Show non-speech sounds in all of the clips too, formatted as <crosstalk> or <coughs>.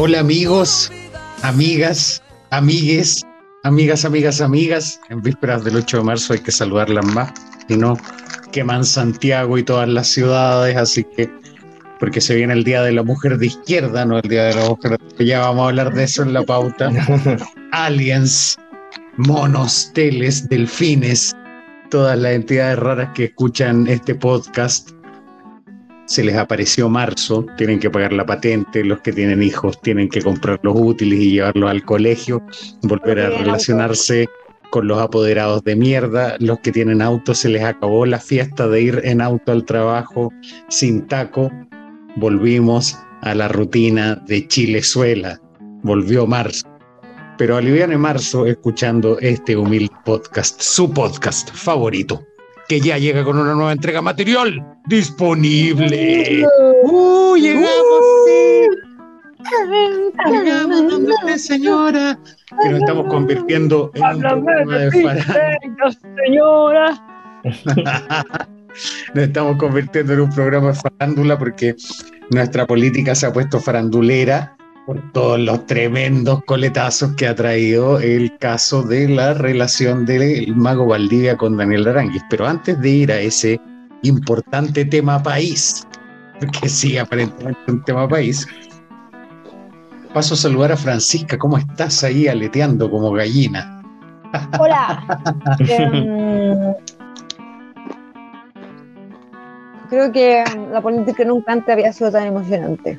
Hola amigos, amigas, amigues, amigas, amigas, amigas. En vísperas del 8 de marzo hay que saludarlas más, y no queman Santiago y todas las ciudades, así que porque se viene el Día de la Mujer de Izquierda, no el Día de la Mujer, ya vamos a hablar de eso en la pauta. <laughs> Aliens, monos, teles, delfines, todas las entidades raras que escuchan este podcast se les apareció marzo, tienen que pagar la patente, los que tienen hijos tienen que comprar los útiles y llevarlos al colegio, volver a relacionarse con los apoderados de mierda, los que tienen auto se les acabó la fiesta de ir en auto al trabajo sin taco, volvimos a la rutina de Chilezuela, volvió marzo. Pero aliviane marzo escuchando este humilde podcast, su podcast favorito que ya llega con una nueva entrega material disponible. ¡Uh! ¡Llegamos! sí. Llegamos, señora. Que nos estamos convirtiendo en un programa de farándula. señora. nos estamos convirtiendo en un programa de farándula porque nuestra política se ha puesto farandulera por todos los tremendos coletazos que ha traído el caso de la relación del mago Valdivia con Daniel Aranguis. Pero antes de ir a ese importante tema país, que sí, aparentemente un tema país, paso a saludar a Francisca. ¿Cómo estás ahí aleteando como gallina? Hola. <laughs> Em, creo que la política nunca antes había sido tan emocionante.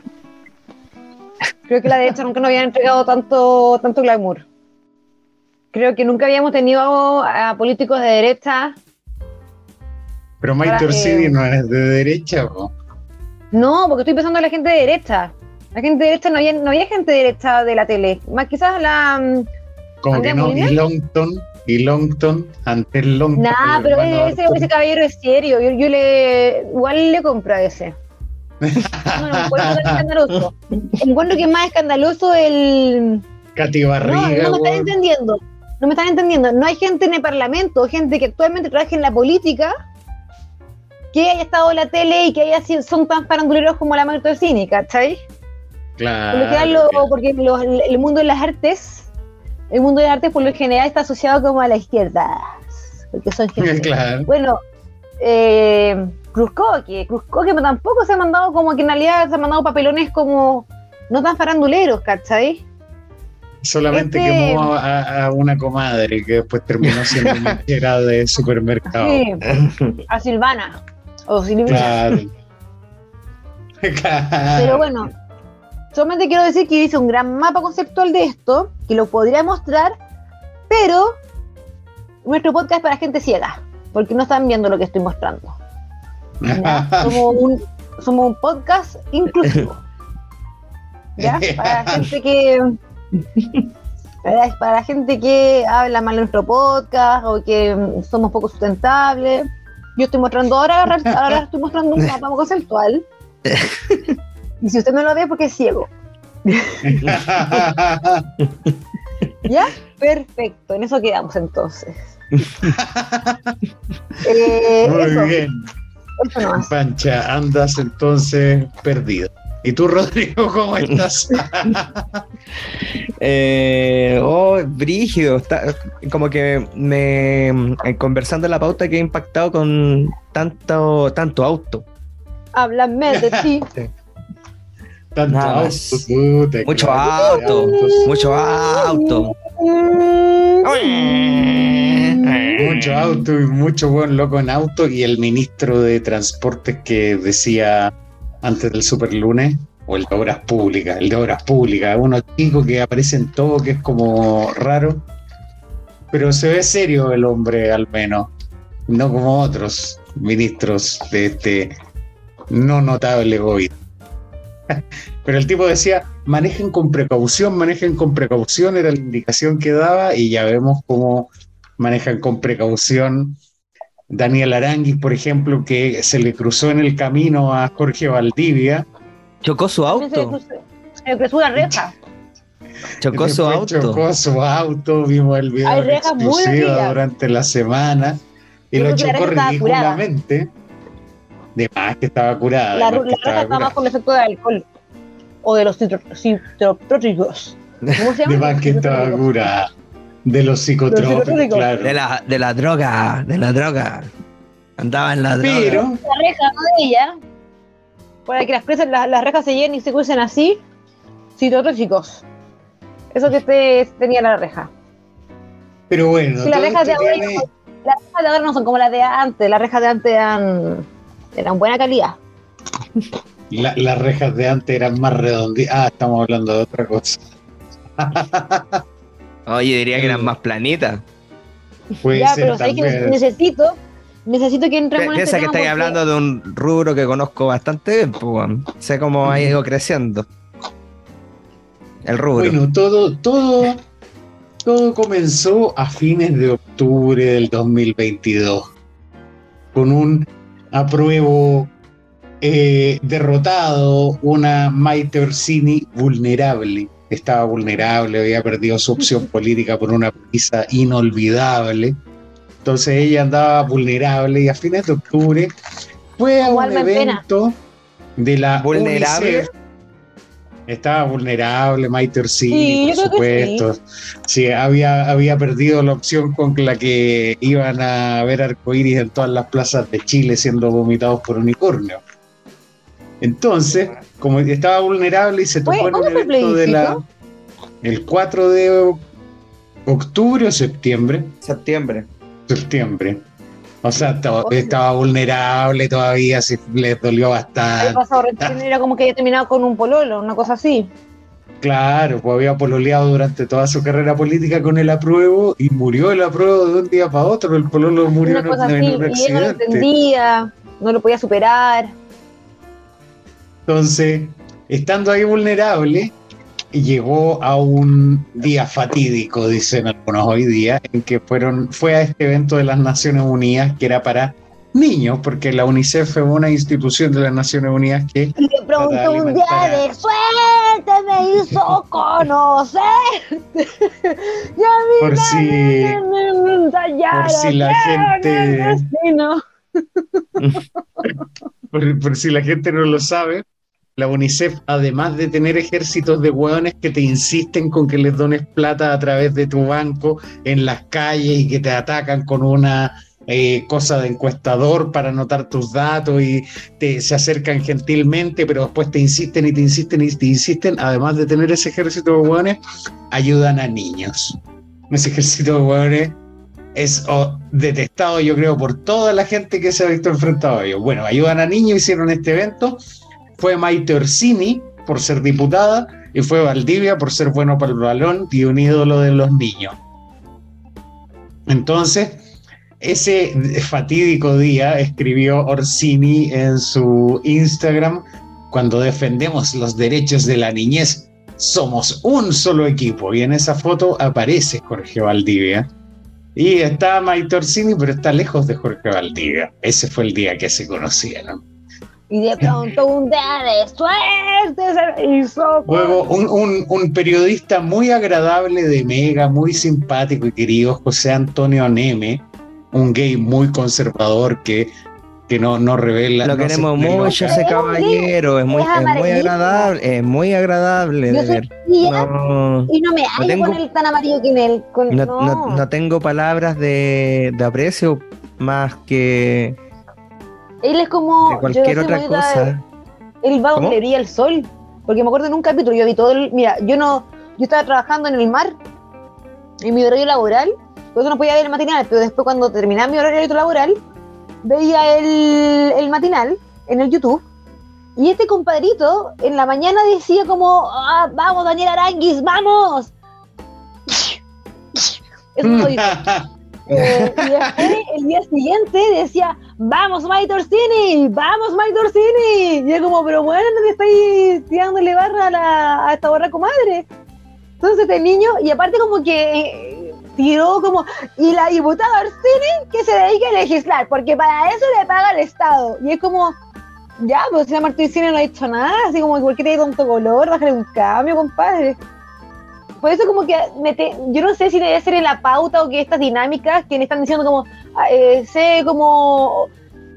Creo que la derecha nunca nos había entregado tanto, tanto glamour. Creo que nunca habíamos tenido a políticos de derecha. Pero Maite Orsini no es de derecha, ¿o? No, porque estoy pensando en la gente de derecha. La gente de derecha no había, no había gente de derecha de la tele. Más quizás la. Mm, Como que no, y Longton, y Longton, ante el Longton. Nah, pero ese, ese, caballero es serio. Yo, yo le igual le compro a ese. No, no encuentro escandaloso. <laughs> Encuentro que es más escandaloso el. Cati Barriga. No, no me están entendiendo. No me están entendiendo. No hay gente en el Parlamento, gente que actualmente trabaja en la política, que haya estado en la tele y que haya sido, son tan faranduleros como la Marta Cine, ¿cachai? Claro. porque el mundo de las artes, el mundo de las artes por lo general está asociado como a la izquierda. Porque son gente. <laughs> Claro. Bueno, eh, Cruzcoque, Cruzcoque tampoco se ha mandado como que en realidad se ha mandado papelones como no tan faranduleros, ¿cachai? Solamente este... quemó a, una comadre que después terminó siendo <laughs> era de supermercado. Sí, a Silvana. O Silvina. Claro. <laughs> Pero bueno, solamente quiero decir que hice un gran mapa conceptual de esto, que lo podría mostrar, pero nuestro podcast es para gente ciega, porque no están viendo lo que estoy mostrando. <laughs> Somos, un, somos un podcast inclusivo. ¿Ya? Para la gente que. Para, la gente que habla mal de nuestro podcast o que somos poco sustentables. Yo estoy mostrando ahora, ahora <laughs> estoy mostrando un mapa conceptual. <laughs> Y si usted no lo ve, porque es ciego. ¿Ya? Perfecto, en eso quedamos entonces. Eh, Muy bien. Pancha, andas entonces perdido. ¿Y tú, <laughs> Rodrigo, cómo estás? <laughs> eh, oh, brígido. Está, como que me conversando en la pauta que he impactado con tanto, tanto auto. Háblame de <laughs> ti. Tanto auto, mucho auto, mucho auto. Mucho auto y mucho buen loco en auto y el ministro de Transportes que decía antes del super lunes, o el de Obras Públicas, el de Obras Públicas, uno chico que aparece en todo, que es como raro, pero se ve serio el hombre al menos, no como otros ministros de este no notable gobierno. <laughs> Pero el tipo decía, manejen con precaución, manejen con precaución, era la indicación que daba y ya vemos cómo manejan con precaución. Daniel Aranguis, por ejemplo, que se le cruzó en el camino a Jorge Valdivia. Chocó su auto. Se le cruzó una reja. Chocó su auto. Chocó su auto, vimos el video exclusivo durante la semana y lo chocó ridículamente. De más que estaba curada. La, la estaba, estaba más con efecto de alcohol. o de los psicotrópicos. ¿Cómo se llama? <laughs> De más que estaba curada. De los psicotrópicos, claro. De la, de la droga, de la droga. Andaba en la droga. Pero. La reja, no de ella. Para que las, presas, las, rejas se llenen y se crucen así. Citotróficos. Eso que te, tenía la reja. Pero bueno. las rejas, de ahora, las rejas de ahora no son como las de antes. Las rejas de antes eran, eran buena calidad. las rejas de antes eran más redonditas. Ah, estamos hablando de otra cosa. <laughs> Oye, diría que eran más planitas. ya, pero sé que necesito, necesito que entremos en Piensa este que estáis hablando de un rubro que conozco bastante bien, pues, sé cómo ha ido creciendo. El rubro. Bueno, todo, todo, todo comenzó a fines de octubre del 2022 con un apruebo eh, derrotado, una Maite Orsini vulnerable estaba vulnerable, había perdido su opción <laughs> política por una prisa inolvidable. Entonces ella andaba vulnerable y a fines de octubre fue a un evento de la vulnerable. Estaba vulnerable, Maite sí, por supuesto. Sí. había, había perdido la opción con la que iban a ver arcoíris en todas las plazas de Chile siendo vomitados por unicornio. Entonces, como estaba vulnerable y se tocó en un evento de la. El 4 de octubre o septiembre. Septiembre. Septiembre. O sea, estaba, vulnerable todavía, se le dolió bastante. era como que había terminado con un pololo, una cosa así. Claro, pues había pololeado durante toda su carrera política con el apruebo y murió el apruebo de un día para otro. El pololo murió en, un accidente. Y él no lo entendía, no lo podía superar. Entonces, estando ahí vulnerable, llegó a un día fatídico, dicen algunos hoy día, en que fueron, fue a este evento de las Naciones Unidas que era para niños, porque la UNICEF fue una institución de las Naciones Unidas que... Y le preguntó un día de suerte me hizo conocer. por si, por si la gente... <laughs> por, por si la gente no lo sabe, la UNICEF, además de tener ejércitos de hueones que te insisten con que les dones plata a través de tu banco en las calles y que te atacan con una eh, cosa de encuestador para anotar tus datos y te, se acercan gentilmente, pero después te insisten y te insisten y te insisten, además de tener ese ejército de hueones, ayudan a niños. Ese ejército de hueones es detestado, yo creo, por toda la gente que se ha visto enfrentado a ellos. Bueno, ayudan a niños, hicieron este evento fue Maite Orsini por ser diputada y fue Valdivia por ser bueno para el balón y un ídolo de los niños. Entonces, ese fatídico día escribió Orsini en su Instagram, cuando defendemos los derechos de la niñez, somos un solo equipo. Y en esa foto aparece Jorge Valdivia. Y está Maite Orsini, pero está lejos de Jorge Valdivia. Ese fue el día que se conocieron. Y de pronto un día de suerte se hizo. Luego, un, un, periodista muy agradable de Mega, muy simpático y querido, José Antonio Neme, un gay muy conservador que, que no, no revela. Lo queremos mucho ese caballero, es muy, es muy agradable, es muy agradable de ver. No, y no me hallo con él tan amarillo que en él. no, no, tengo palabras de, de aprecio más que él es como. cualquier otra cosa. él va donde brilla el sol. Porque me acuerdo en un capítulo, yo vi todo el. Mira, yo no. Yo estaba trabajando en el mar, en mi horario laboral, por eso no podía ver el matinal, pero después cuando terminaba mi horario laboral, veía el, el matinal en el YouTube. Y este compadrito en la mañana decía como, ah, vamos Daniel Aranguis, vamos. Eso no dice. <laughs> Y después, el día siguiente decía, vamos Mike Orsini, vamos Mike Orsini. Y es como, pero bueno, no te estáis tirándole barra a, la, esta borra comadre. Entonces este niño, y aparte como que eh, tiró como, y la diputada Orsini que se dedique a legislar, porque para eso le paga el Estado. Y es como, ya, pues si la Martín no ha hecho nada, así como, ¿por qué te tonto color? Bájale un cambio, compadre. Por eso como que yo no sé si debe ser en la pauta o que estas dinámicas que le están diciendo como, ah, eh, sé como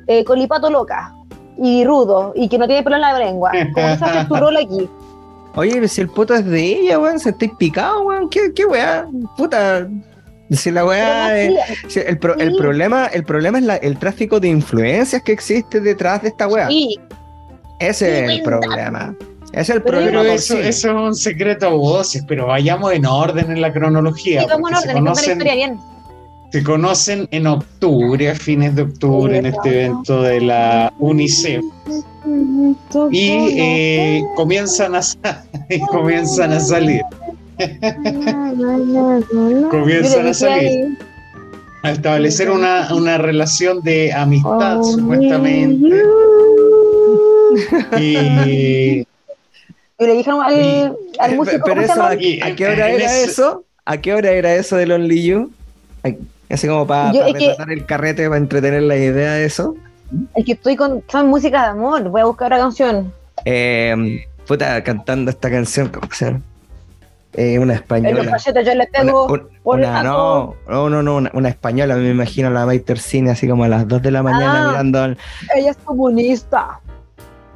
eh, colipato loca y rudo y que no tiene pelo en la lengua. ¿Cómo se hace tu <laughs> rol aquí? Oye, si el poto es de ella, weón, se está picado, weón. ¿Qué, qué weá? Puta. Si la weá. Más si el, pro- el problema, el problema es la- el tráfico de influencias que existe detrás de esta weá. Sí, Ese es el problema. Es el Pero problema. Eso, sí. eso es un secreto a voces, pero vayamos en orden en la cronología. sí, como en se orden, cuenta la conocen- historia bien. se conocen en octubre, a fines de octubre, en este evento de la UNICEF, y eh, comienzan, a, <laughs> y comienzan a salir, <laughs> comienzan a salir, a establecer una, una relación de amistad, Oh, supuestamente, y Y le dijeron al, al Eh, músico, Pero ¿cómo se eso, llama? ¿a, Y, a qué hora era eso? ¿A qué hora era eso del Only You? Así como para Yo, que- el carrete, para entretener la idea de eso. Es que estoy con son música de amor. Voy a buscar una canción. Eh, puta, cantando esta canción, ¿cómo se llama? Eh, una En los española. cachetes yo le Una, pego. un- una- no, no, no, no, una, una española, me imagino la Maiter Cine así como a las 2 de la mañana Ah. mirando. al- Ella es comunista.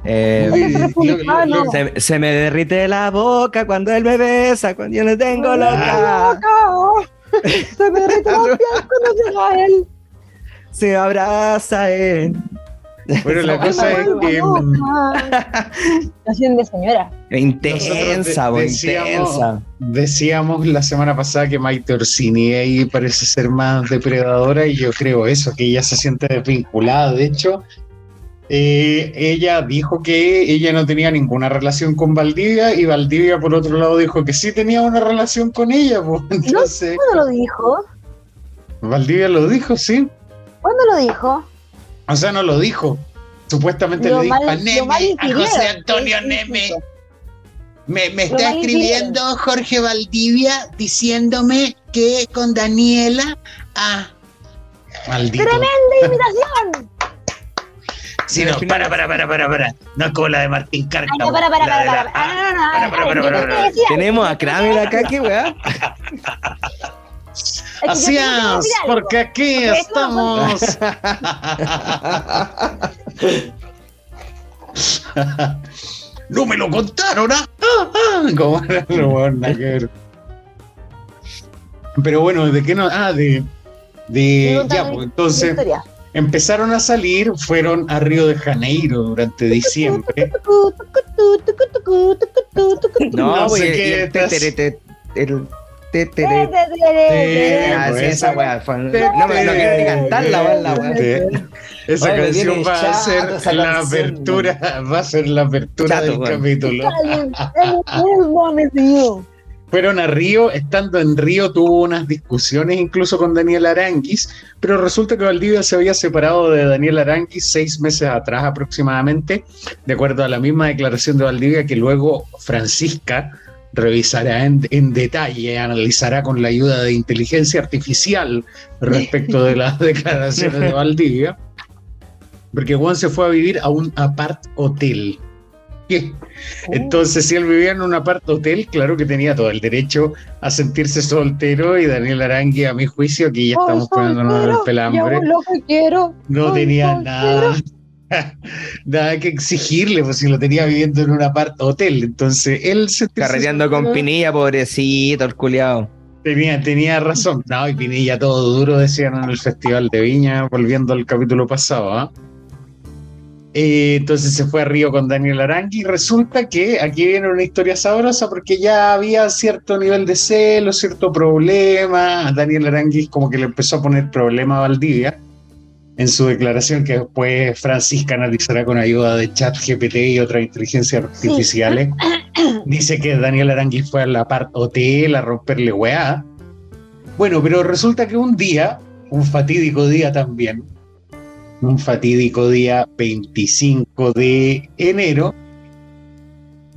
Eh, republicano. se, se me derrite la boca cuando él me besa, cuando yo le tengo Ay, loca. loca. Se me derrite la piel cuando llega él. Se abraza él. bueno, la cosa es que... Canción <laughs> de señora. Intensa, decíamos- intensa. Decíamos la semana pasada que Maite Orsini ahí parece ser más depredadora y yo creo eso, que ella se siente desvinculada. De hecho, eh, ella dijo que ella no tenía ninguna relación con Valdivia y Valdivia por otro lado dijo que sí tenía una relación con ella. Pues. <laughs> Entonces, ¿Cuándo lo dijo? Valdivia lo dijo, sí. ¿Cuándo lo dijo? O sea, no lo dijo. Supuestamente Lo le dijo mal- a Neme, a José Antonio Neme. Me, está escribiendo Jorge Valdivia diciéndome que con Daniela. Ah, maldito. ¡Tremenda imitación! Sí, no, para, para, para, para, para. No es como la de Martín Ah, Cárcamo. no, para, para, para, para. Ah, no, no, no. para, para, para, para, Tenemos a Kramer acá, qué weá. Así es, porque aquí Porque estamos. <laughs> no me lo contaron, ¿ah? Ah, ah, Como era lo bueno, nada que ver. Pero bueno, ¿de qué no? Ah, de. de ya, pues entonces historia. Empezaron a salir, fueron a Río de Janeiro durante diciembre. No, Sí, Ah, sí, pues, esa esa- weá. fue- No me no quiero ni la weá. Esa me canción va a ser la apertura, va a ser la apertura del capítulo. Fueron a Río, estando en Río tuvo unas discusiones incluso con Daniel Aranguis, pero resulta que Valdivia se había separado de Daniel Aranguis seis meses atrás aproximadamente, de acuerdo a la misma declaración de Valdivia que luego Francisca revisará en, en detalle, analizará con la ayuda de inteligencia artificial respecto de las <laughs> declaraciones de Valdivia, porque Juan se fue a vivir a un apart hotel. ¿Qué? Entonces, si él vivía en un apart hotel, claro que tenía todo el derecho a sentirse soltero y Daniel Arangui, a mi juicio, aquí ya estamos Soy poniéndonos el pelambre, yo lo que quiero. no tenía soltero. nada, <laughs> nada que exigirle, pues si lo tenía viviendo en un apart hotel. Entonces, él se Carreteando con Pinilla, pobrecito, el culiao. tenía, tenía razón. No, y Pinilla todo duro, decían en el Festival de Viña, volviendo al capítulo pasado, ¿ah? Eh, entonces se fue a Río con Daniel Arangui y resulta que aquí viene una historia sabrosa porque ya había cierto nivel de celo, cierto problema. Daniel Arangui como que le empezó a poner problema a Valdivia en su declaración que después Francisca analizará con ayuda de chat GPT y otras inteligencias artificiales. <coughs> Dice que Daniel Arangui fue a la part hotel a romperle weá. Bueno, pero resulta que un día, un fatídico día también, un fatídico día 25 de enero,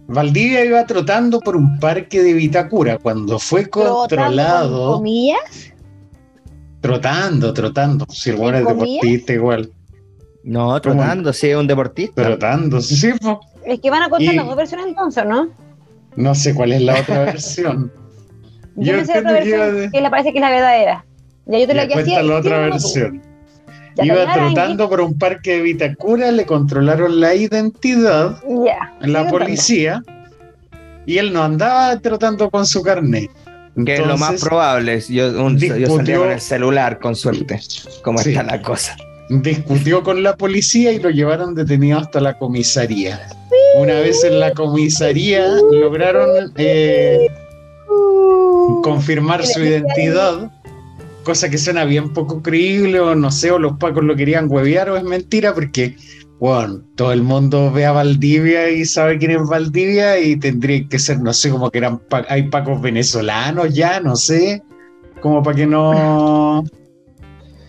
Valdivia iba trotando por un parque de Vitacura cuando fue controlado. comillas. Trotando, trotando. Si el bueno es deportista igual. No, trotando, sí, es un deportista. Trotando, sí, sí, po. Es que van a contar Y- las dos versiones entonces, ¿no? No sé cuál es la otra <laughs> versión. Yo, Yo me sé otra entiendo que versión de- que le parece que es la verdadera. Ya yo te la que hacía. la otra tú. Ya Iba trotando por un parque de Vitacura, le controlaron la identidad en la policía y él no andaba trotando con su carnet. Que es lo más Entonces, probable. Yo, un, yo discutió- salía con el celular, con suerte. ¿Cómo Sí. está la cosa? discutió con la policía y lo llevaron detenido hasta la comisaría. Una vez en la comisaría lograron eh, confirmar su identidad, cosa que suena bien poco creíble o no sé, o los pacos lo querían huevear o es mentira porque, bueno, todo el mundo ve a Valdivia y sabe quién es Valdivia y tendría que ser, no sé, como que eran pa- hay pacos venezolanos ya, no sé, como para que no,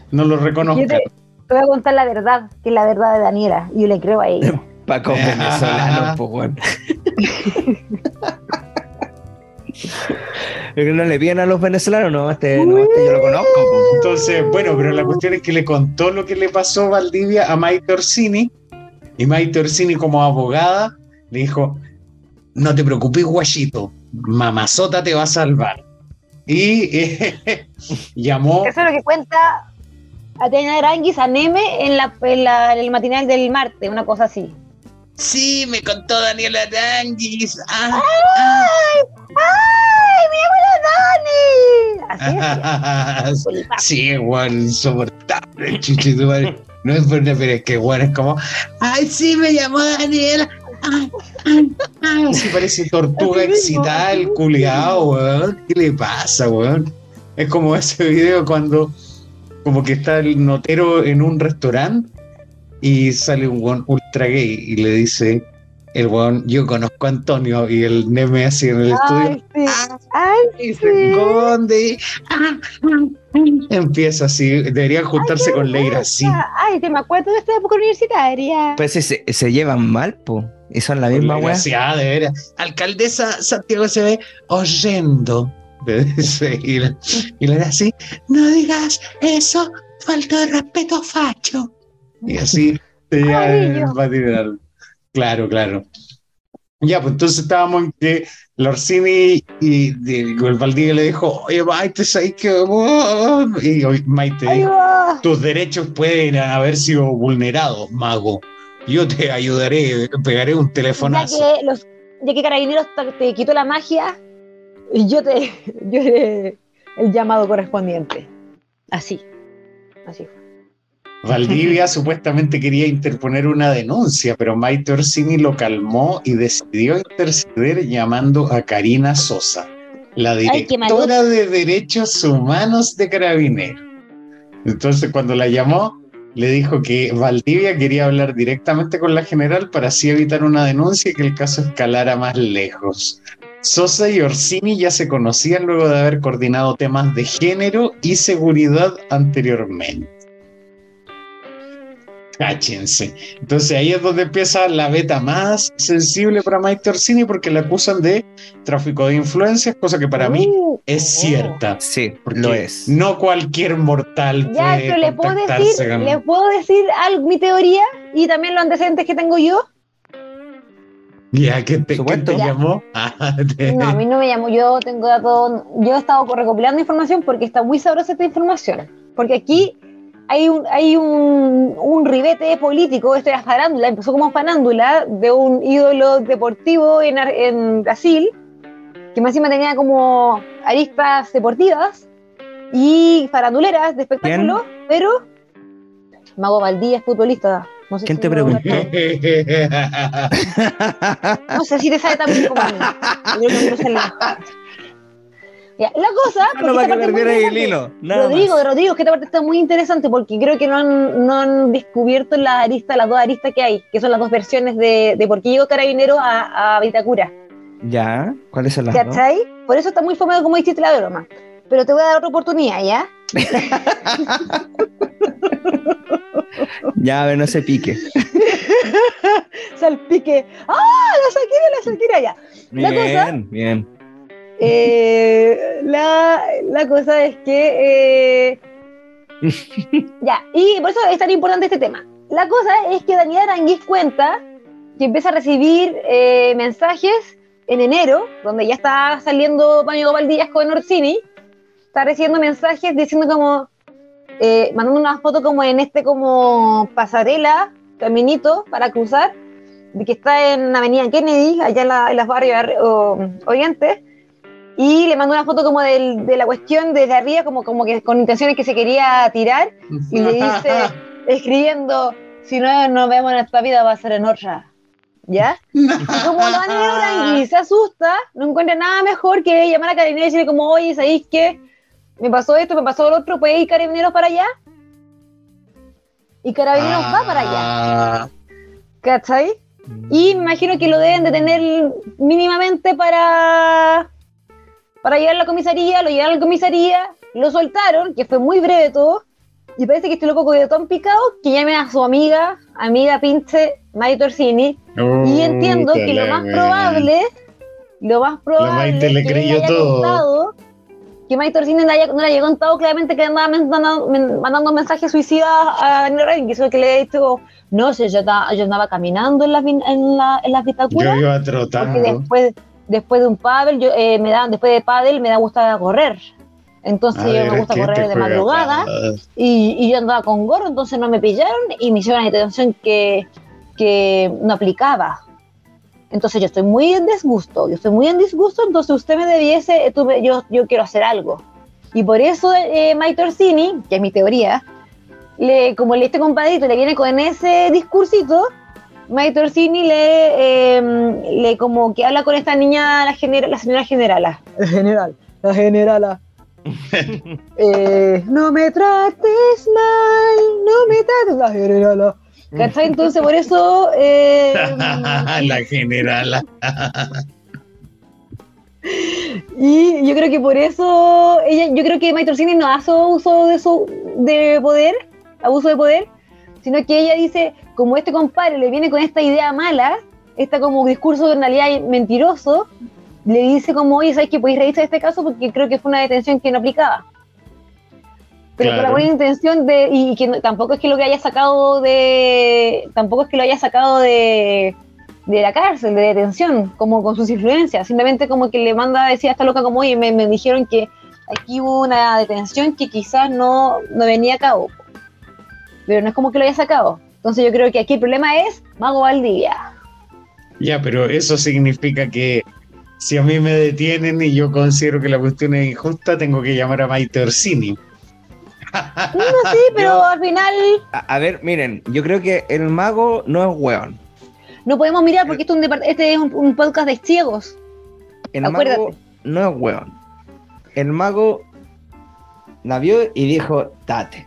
no lo Yo reconozcan. te, te voy a contar la verdad, que es la verdad de Daniela. y Yo le creo a ella. <laughs> Paco venezolano, pues bueno. <laughs> Pero no le piden a los venezolanos, no, este, no, este yo lo conozco. pues. Entonces, bueno, pero la cuestión es que le contó lo que le pasó a Valdivia a Maite Orsini. Y Maite Orsini, como abogada, le dijo: No te preocupes, guachito, mamazota te va a salvar. Y eh, <laughs> llamó. Eso es lo que cuenta Atena Aranguis a Neme en, la, en, la- en el matinal del martes, una cosa así. Sí, me contó Daniela Aranguis. Ah, ¡Ay! ¡Ay! ¡Mi abuela Dani! Así es. <laughs> Sí, igual, insoportable, madre. No es por nada, pero es que bueno, es como, ay, sí, me llamó Daniela. Ay, ay, ay. Así parece tortuga excitada, el culeado, weón. ¿Qué le pasa, weón? Es como ese video cuando, como que está el notero en un restaurante y sale un weón ultra gay y le dice, el weón, yo conozco a Antonio y el neme así en el estudio. Sí. Ay, Y sí. se esconde. Ah, ah, ah. Empieza así. Deberían juntarse con Leira así. Ay, te me acuerdo de esta época universitaria. Pues sí, se, se llevan mal, po. Y son la misma weá. Gracias, de veras. Alcaldesa Santiago se ve oyendo. <laughs> Le dice, Y la, y la era así. No digas eso. Falta de respeto, facho. Y así yo. va a tirar. Claro, claro. Ya, pues entonces estábamos en que la Orsini y, y el Valdivia le dijo, oye, Maite, ¿sabes qué? Y Maite Ay, dijo, tus derechos pueden haber sido vulnerados, mago. Yo te ayudaré, pegaré un Ya telefonazo. que, los, ya que Carabineros te, te quitó la magia, yo te <laughs> yo haré el llamado correspondiente. Así. Así fue. Valdivia <laughs> supuestamente quería interponer una denuncia, pero Maite Orsini lo calmó y decidió interceder llamando a Karina Sosa, la Ay, directora de Derechos Humanos de Carabineros. Entonces, cuando la llamó, le dijo que Valdivia quería hablar directamente con la general para así evitar una denuncia y que el caso escalara más lejos. Sosa y Orsini ya se conocían luego de haber coordinado temas de género y seguridad anteriormente. Cáchense. Entonces ahí es donde empieza la beta más sensible para Maite Orsini porque la acusan de tráfico de influencias, cosa que para mí Uh, es oh. cierta. Sí, Porque lo es. no cualquier mortal Ya, puede pero le puedo decir, con- le puedo decir algo, mi teoría y también los antecedentes que tengo yo. Ya, ¿quién te, quién te Ya. llamó? Ah, <laughs> te- No, a mí no me llamó, yo tengo datos, yo he estado recopilando información porque está muy sabrosa esta información. Porque aquí hay un, hay un, un ribete político, esto era farándula, empezó como farándula de un ídolo deportivo en, Ar- en Brasil, que más encima tenía como aristas deportivas y faranduleras de espectáculo, pero Mago Valdía es futbolista. No sé ¿Quién si te preguntó? <laughs> No sé si te sabe tan bien como a mí. <laughs> Yo creo que Ya, la cosa. porque No es muy perdiera el hilo. Rodrigo, más. Rodrigo, que esta parte está muy interesante porque creo que no han, no han descubierto la arista, las dos aristas que hay, que son las dos versiones de, de por qué llegó Carabinero a, a Vitacura. Ya, ¿cuáles son las dos? ¿Cachai? Por eso está muy fumado como hiciste la broma. Pero te voy a dar otra oportunidad, ¿ya? <laughs> Ya, a ver, no se pique. <laughs> Salpique. ¡Ah! La Shakira, la Shakira, ya. La cosa- Bien, bien. Eh, la, la cosa es que. eh, ya, y por eso es tan importante este tema. La cosa es que Daniel Aranguiz cuenta que empieza a recibir eh, mensajes en enero, donde ya está saliendo Paño Valdías con Orsini. Está recibiendo mensajes diciendo como. eh, mandando una foto como en este como pasarela, caminito para cruzar. que está en Avenida Kennedy, allá en, la, en las barrios Orientes, y le mandó una foto como del- de la cuestión desde arriba, como, como que con intenciones que se quería tirar, y le dice, <laughs> escribiendo, si no nos vemos en esta vida va a ser en otra. ¿Ya? Y como la Ana y <laughs> se asusta, no encuentra nada mejor que llamar a Carabineros y decirle como, oye, ¿sabéis qué? Me pasó esto, me pasó lo otro, ¿puede ir Carabineros para allá? Y Carabineros va para allá, Ah, ¿cachai? Y me imagino que lo deben de tener mínimamente para, para llevar a la comisaría, lo llevaron a la comisaría, lo soltaron, que fue muy breve todo, y parece que este loco quedó tan picado que llame a su amiga, amiga pinche, May Torsini, y entiendo que lo más probable, lo más probable Maite le que ella creyó haya todo. contado, que May Torsini no, haya- no le haya contado claramente que andaba mandando, mandando mensajes suicidas a Daniel Ryan, que eso es lo que le he dicho, no sé, yo, estaba- yo andaba caminando en las en la, en las Yo bitácuras, iba porque trotando. después, después de un pádel, yo, eh, me da, después de pádel me da gustaba correr. Entonces A yo ver, me gusta ¿qué correr de madrugada Ah, y, y yo andaba con gorro, entonces no me pillaron y me hicieron una detención que, que no aplicaba. Entonces yo estoy muy en disgusto, yo estoy muy en disgusto, entonces usted me debiese, eh, tú yo, yo quiero hacer algo. Y por eso eh, Mike Torsini, que es mi teoría, le, como le, este compadrito le viene con ese discursito, Mike Torsini le, eh, le como que habla con esta niña, la, genera- la señora generala. La general, la generala. <laughs> Eh, no me trates mal, no me trates la generala. ¿Cachai? Entonces por eso <laughs> eh, la generala. <laughs> y yo creo que por eso ella, yo creo que May Torsini no hace uso de su de poder, abuso de poder, sino que ella dice, como este compadre le viene con esta idea mala, esta como discurso en realidad mentiroso, le dice como, oye, ¿sabes que podéis de este caso? Porque creo que fue una detención que no aplicaba. Pero con la buena intención de, y que no- tampoco es que lo que haya sacado de, tampoco es que lo haya sacado de, de la cárcel, de detención, como con sus influencias, simplemente como que le manda a decir a esta loca como, oye, me, me dijeron que aquí hubo una detención que quizás no, no venía a cabo, pero no es como que lo haya sacado. Entonces yo creo que aquí el problema es Mago Valdivia. Ya, pero eso significa que si a mí me detienen y yo considero que la cuestión es injusta, tengo que llamar a Maite Orsini. <laughs> No, sí, pero Yo- al final A, a ver, miren, yo creo que el mago no es weón. no podemos mirar porque esto es un este es un, un podcast de ciegos. El Acuérdate. mago no es weón. El mago la vio y dijo, date,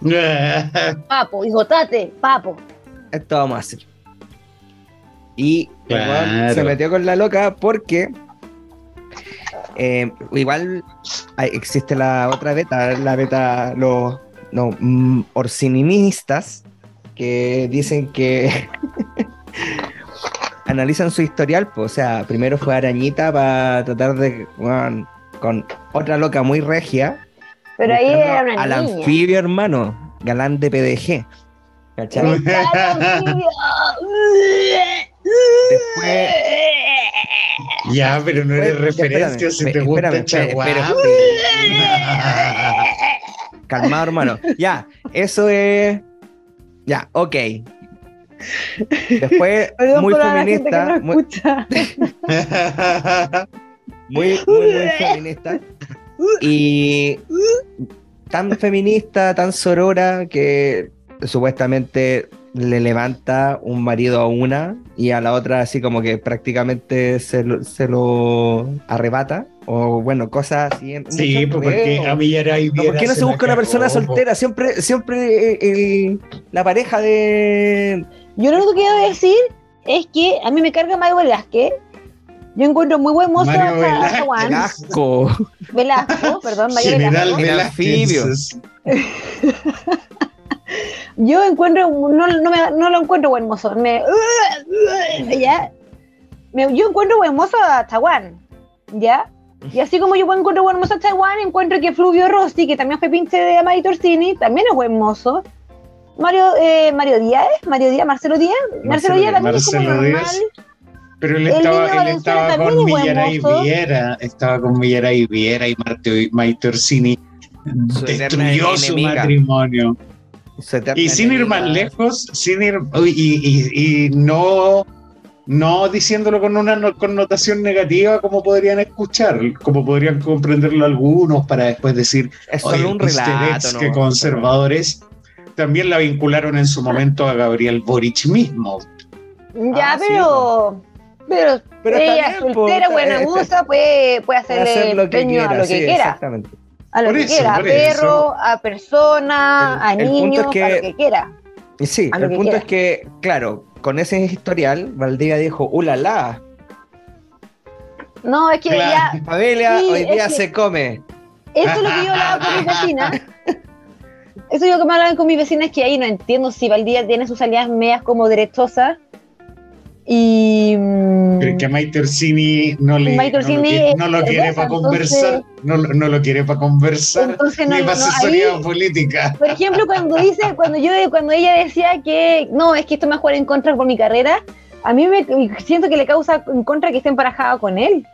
<laughs> Papo, dijo, tate, papo. esto vamos a hacer. Y Claro. se metió con la loca porque eh, igual hay- existe la otra beta, la beta, los no, mm, orsininistas que dicen que <laughs> analizan su historial, pues, o sea, primero fue Arañita para tratar de con otra loca muy regia. Pero ahí era una Al niña. anfibio, hermano, galán de PDG. ¿Cachai? Después- ya, pero no eres referencia espérame, si te gusta espérame, espérame, Chaguán. Calmado, hermano. Ya, eso es. Ya, ok. Después, <laughs> Perdón muy feminista, no muy, <laughs> muy, muy, muy feminista. <laughs> Y tan feminista, tan sorora, que supuestamente le levanta un marido a una y a la otra así como que prácticamente se lo, se lo arrebata. O bueno, cosas así. en- sí, pues porque a mí ya era ahí ¿Por qué no se busca una persona soltera? Siempre, siempre el- la pareja de. Yo lo único que quiero decir es que a mí me carga Mario Velázquez. Yo encuentro muy buen mozo Mario a- a. Velasco. Velasco, perdón, Mario General Velasco. <laughs> Yo encuentro, no, no, me- no lo encuentro buen mozo. Me, <laughs> ¿ya? Me- yo encuentro buen mozo a Chaguán, ¿ya? Y así como yo encuentro buen mozo a Chaguán, encuentro que Fluvio Rossi, que también fue pinche de Amari Torsini, también es buen mozo. Mario, eh, Mario Díaz, Marcelo Díaz, Marcelo Díaz, Marcelo Marcelo Díaz también Marcelo es como normal. Díaz. Pero él estaba, él estaba con Villaray. Viera, estaba con Villaray Viera y Marte, Maite Orsini Su destruyó su enemiga. matrimonio. Y sin ir más lejos, sin ir, y, y, no, no diciéndolo con una connotación negativa como podrían escuchar, como podrían comprenderlo algunos para después decir, es solo un relato, que conservadores también la vincularon en su momento a Gabriel Boric mismo. Ya, ah, pero, pero, pero, ella soltera, buena musa, puede, puede hacerle lo que quiera, a lo que quiera. Exactamente a lo que quiera, a perro, a persona, a niños, a lo que quiera. Sí, el punto es que, claro, con ese historial, Valdivia dijo, ¡ulala! No, es que ya. <laughs> Familia, hoy día se come. Eso es lo que yo hablaba con mi vecina. <laughs> Eso es lo que me hablaban con mi vecina es que ahí no entiendo si Valdivia tiene sus salidas medias como derechosas y. Pero que Maite Orsini no, le, no, lo, quiere para conversar, no, lo quiere para conversar, entonces ni para asesoría política. Por ejemplo, cuando dice, <laughs> cuando yo, cuando ella decía que no, es que esto me va a jugar en contra por mi carrera, a mí me siento que le causa en contra que esté emparajada con él.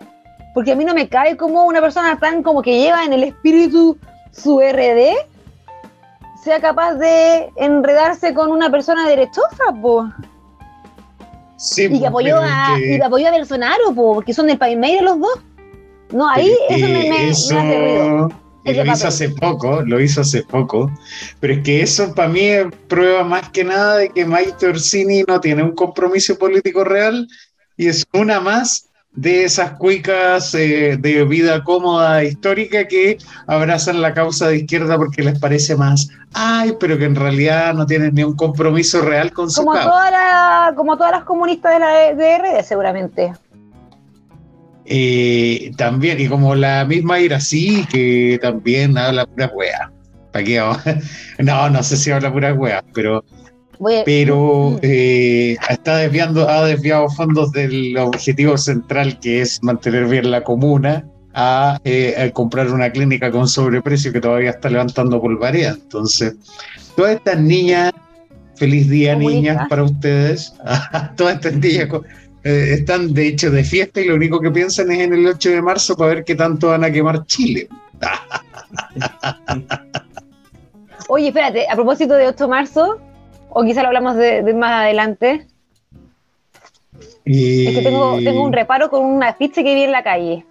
Porque a mí no me cae como una persona tan como que lleva en el espíritu su RD sea capaz de enredarse con una persona derechosa, pues y, que apoyó a, y apoyó a Bolsonaro, porque son del país de los dos. No, ahí eso me, me, eso... lo hizo hace poco, lo hizo hace poco, pero es que eso para mí prueba más que nada de que Maite Orsini no tiene un compromiso político real y es una más de esas cuicas eh, de vida cómoda histórica que abrazan la causa de izquierda porque les parece más, ay, pero que en realidad no tienen ni un compromiso real con su como causa. como todas las comunistas de la DRD, seguramente. Eh, también, y como la misma Irací, que también habla pura wea. ¿Para qué? <laughs> no, no sé si habla pura wea, pero pero mm. eh, está desviando, ha desviado fondos del objetivo central que es mantener bien la comuna a, eh, comprar una clínica con sobreprecio que todavía está levantando polvareda. Entonces, todas estas niñas, feliz día niñas para ustedes, <laughs> todas estas niñas eh, están de hecho de fiesta y lo único que piensan es en el 8 de marzo para ver qué tanto van a quemar Chile. Oye, espérate, a propósito de 8 de marzo, o quizá lo hablamos de, más adelante. Es que tengo, tengo, un reparo con un afiche que vi en la calle.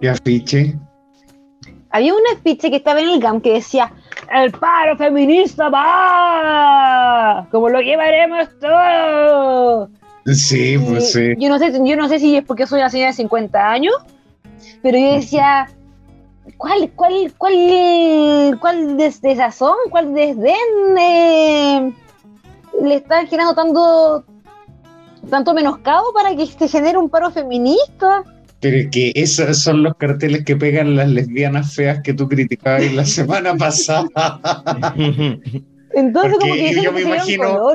¿Qué afiche? Había un afiche que estaba en el GAM que decía: ¡El paro feminista va! ¡Como lo llevaremos todos! Sí, pues sí. Yo no, sé, yo no sé si es porque soy una señora de 50 años, pero yo decía: ¿Cuál, cuál, cuál, cuál desazón, cuál desdén eh, le están generando tanto, tanto menoscabo para que se genere un paro feminista? Pero es que esos son los carteles que pegan las lesbianas feas que tú criticabas la <laughs> semana pasada. Entonces, como que yo me imagino.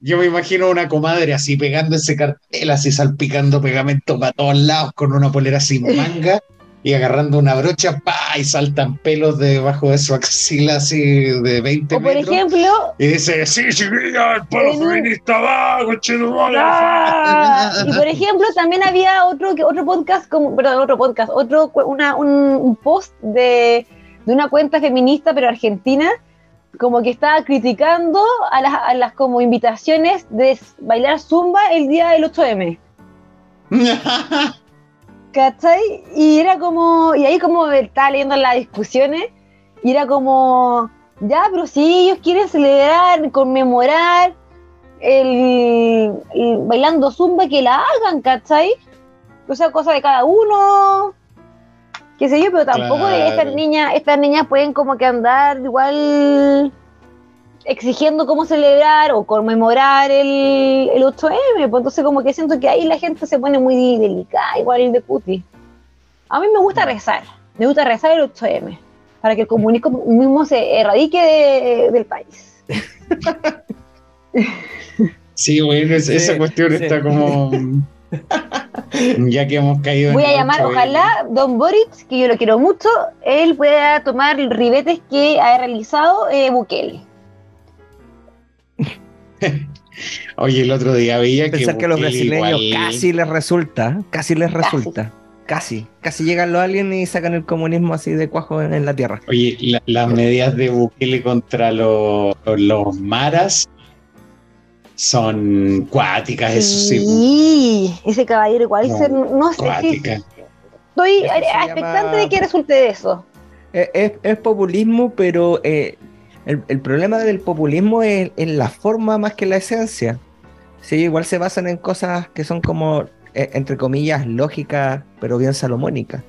Yo me imagino una comadre así pegando ese cartel, así salpicando pegamento para todos lados con una polera sin manga <laughs> y agarrando una brocha, ¡pa! y saltan pelos debajo de su axila así de 20 o por ejemplo... Y dice, sí, chiquilla, el pueblo feminista va, ¡Ah! Y por ejemplo, también había otro, otro podcast, como, perdón, otro podcast, otro, una, un, post de, de una cuenta feminista, pero argentina, como que estaba criticando a las, a las como invitaciones de bailar zumba el día del 8M. <laughs> ¿cachai? Y era como, y ahí como estaba leyendo las discusiones, y era como, ya, pero si ellos quieren celebrar, conmemorar el, bailando zumba, que la hagan, ¿cachai? O sea, cosa de cada uno, qué sé yo, pero tampoco estas niñas, estas niñas pueden como que andar igual exigiendo cómo celebrar o conmemorar el, el 8M, pues entonces como que siento que ahí la gente se pone muy delicada, igual el de puti. A mí me gusta rezar, me gusta rezar el 8M, para que el comunismo mismo se erradique del país. Sí, bueno, esa cuestión está como... ya que hemos caído Voy a llamar, ojalá Don Boric, que yo lo quiero mucho, él pueda tomar ribetes que ha realizado eh, Bukele. <laughs> Oye, el otro día veía Pensar que, que los brasileños casi les resulta, casi les resulta. casi, casi llegan los aliens y sacan el comunismo así de cuajo en, en la Tierra. Oye, la- las medidas de Bukele contra los, los maras son cuáticas, eso sí, Sí, ese caballero igual No, ser- no sé si estoy se expectante llama- de que resulte de eso. Es, es- es populismo, pero eh, el, el problema del populismo es en la forma más que la esencia. Sí, igual se basan en cosas que son como, eh, entre comillas, lógicas, pero bien salomónicas.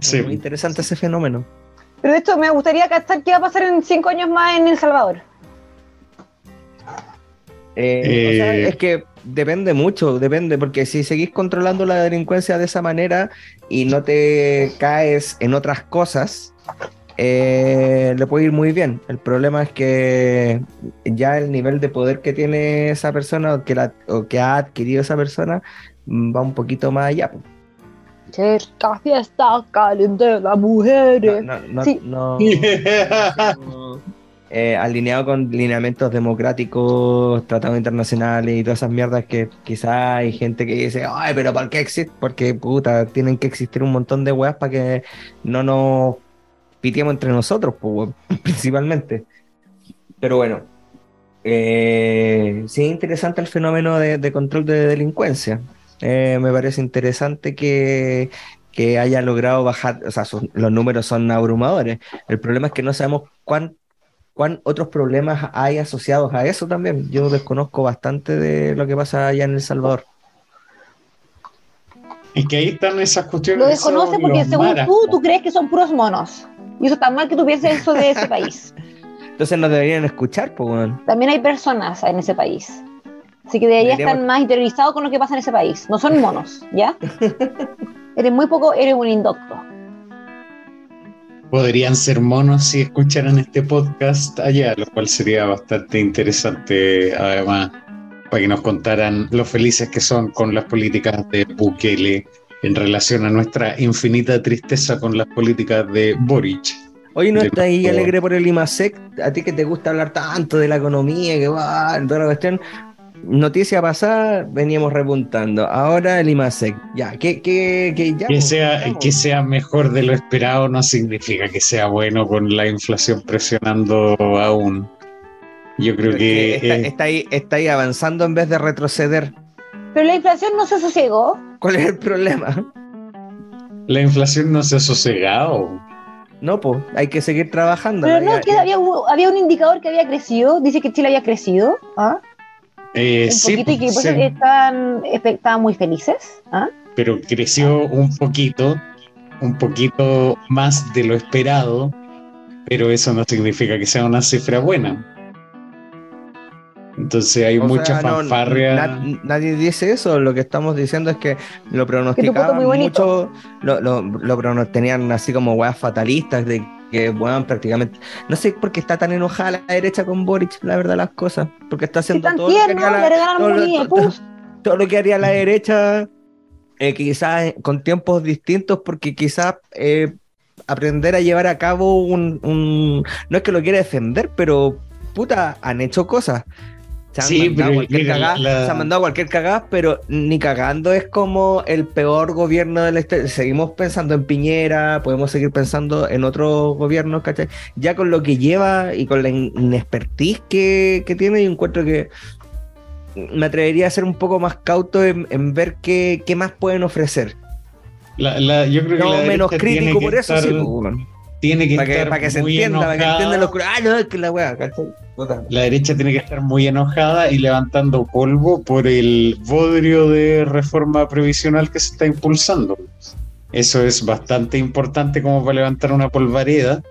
Es Sí. muy interesante ese fenómeno. Pero de hecho me gustaría captar qué va a pasar en cinco años más en El Salvador. Eh, o sea, Eh, es que depende mucho, depende, porque si seguís controlando la delincuencia de esa manera y no te caes en otras cosas, eh, le puede ir muy bien. El problema es que ya el nivel de poder que tiene esa persona o que, la, o que ha adquirido esa persona mm, va un poquito más allá. Cerca fiesta caliente las mujeres. No, no- no- Sí. no- <laughs> eh, alineado con lineamientos democráticos, tratados internacionales y todas esas mierdas que quizás hay gente que dice, ay, pero ¿por qué existe? Porque, puta, tienen que existir un montón de weas para que no nos pitiemos entre nosotros, pues, <laughs> principalmente. Pero bueno, eh, sí es interesante el fenómeno de, de control de delincuencia. Eh, me parece interesante que, que haya logrado bajar, o sea, los números son abrumadores. El problema es que no sabemos cuán, cuán otros problemas hay asociados a eso también. Yo desconozco bastante de lo que pasa allá en El Salvador. Y que ahí están esas cuestiones. Lo desconoce porque según maras, tú, tú crees que son puros monos. Y eso está mal que tú pienses eso de ese <laughs> país. Entonces nos deberían escuchar, pues. También hay personas en ese país. Así que deberías Deberíamos- estar más interiorizados con lo que pasa en ese país. No son monos, ¿ya? <laughs> eres muy poco, eres un indocto. Podrían ser monos si escucharan este podcast allá, lo cual sería bastante interesante, además, para que nos contaran lo felices que son con las políticas de Bukele en relación a nuestra infinita tristeza con las políticas de Boric. Hoy no estás ahí alegre por el IMASEC, a ti que te gusta hablar tanto de la economía, que va, toda la cuestión. Noticia pasada, veníamos repuntando. Ahora el IMASEC. Ya, que, que, que ya. Que pues, sea, que sea mejor de lo esperado no significa que sea bueno con la inflación presionando aún. Yo creo Pero que está, eh, está ahí, está ahí avanzando en vez de retroceder. Pero la inflación no se sosegó. ¿Cuál es el problema? la inflación no se ha sosegado. No, pues, hay que seguir trabajando. Pero ¿no? Ya- que había, un- había un indicador que había crecido. Dice que Chile había crecido. ¿ah? Eh, Un sí, poquito y que por sí, estaban muy felices. ¿ah? pero creció un poquito, un poquito más de lo esperado, pero eso no significa que sea una cifra buena. Entonces hay O mucha sea, no, fanfarria. na- nadie dice eso. Lo que estamos diciendo es que lo pronosticaban mucho. Lo, lo, lo tenían así como weas fatalistas de que, weón, prácticamente. No sé por qué está tan enojada la derecha con Boric, la verdad, las cosas. Porque está haciendo tan todo lo, que tierno, haría le la, regalan todo lo- <laughs> todo- lo que haría la derecha, eh, quizás con tiempos distintos, porque quizás eh, aprender a llevar a cabo un, un- No es que lo quiera defender, pero puta, han hecho cosas. Se han, Sí, mandado cualquier mira, cagada, la- se han mandado cualquier cagada, pero ni cagando es como el peor gobierno de la historia. Seguimos pensando en Piñera, podemos seguir pensando en otros gobiernos, ¿cachai? Ya con lo que lleva y con la in- inexpertise que, que tiene, yo encuentro que me atrevería a ser un poco más cauto en, en ver qué, qué más pueden ofrecer. La- la- yo creo que No la menos crítico por eso, sí, pues. Tiene que para que, estar para que se entienda, para que entiendan los curas. Ah, no, es que la weá, ¿cachai? La derecha tiene que estar muy enojada y levantando polvo por el bodrio de reforma previsional que se está impulsando. Eso es bastante importante como para levantar una polvareda.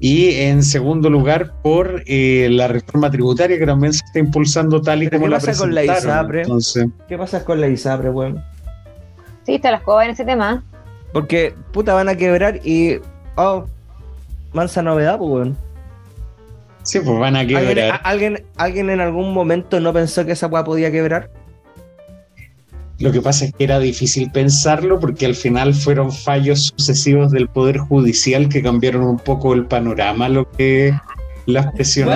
Y en segundo lugar, por eh, la reforma tributaria que también se está impulsando tal y como ¿qué la pasa con la presentaron. ISAPRE? Entonces, ¿Qué pasa con la ISAPRE, weón? Sí, está la escoba en ese tema. Porque, puta, van a quebrar y. Oh, mansa novedad, pues, weón. sí, pues van a ¿Alguien, a- quebrar. alguien, alguien en algún momento no pensó que esa weá podía quebrar? Lo que pasa es que era difícil pensarlo porque al final fueron fallos sucesivos del Poder Judicial que cambiaron un poco el panorama, lo que las presionó.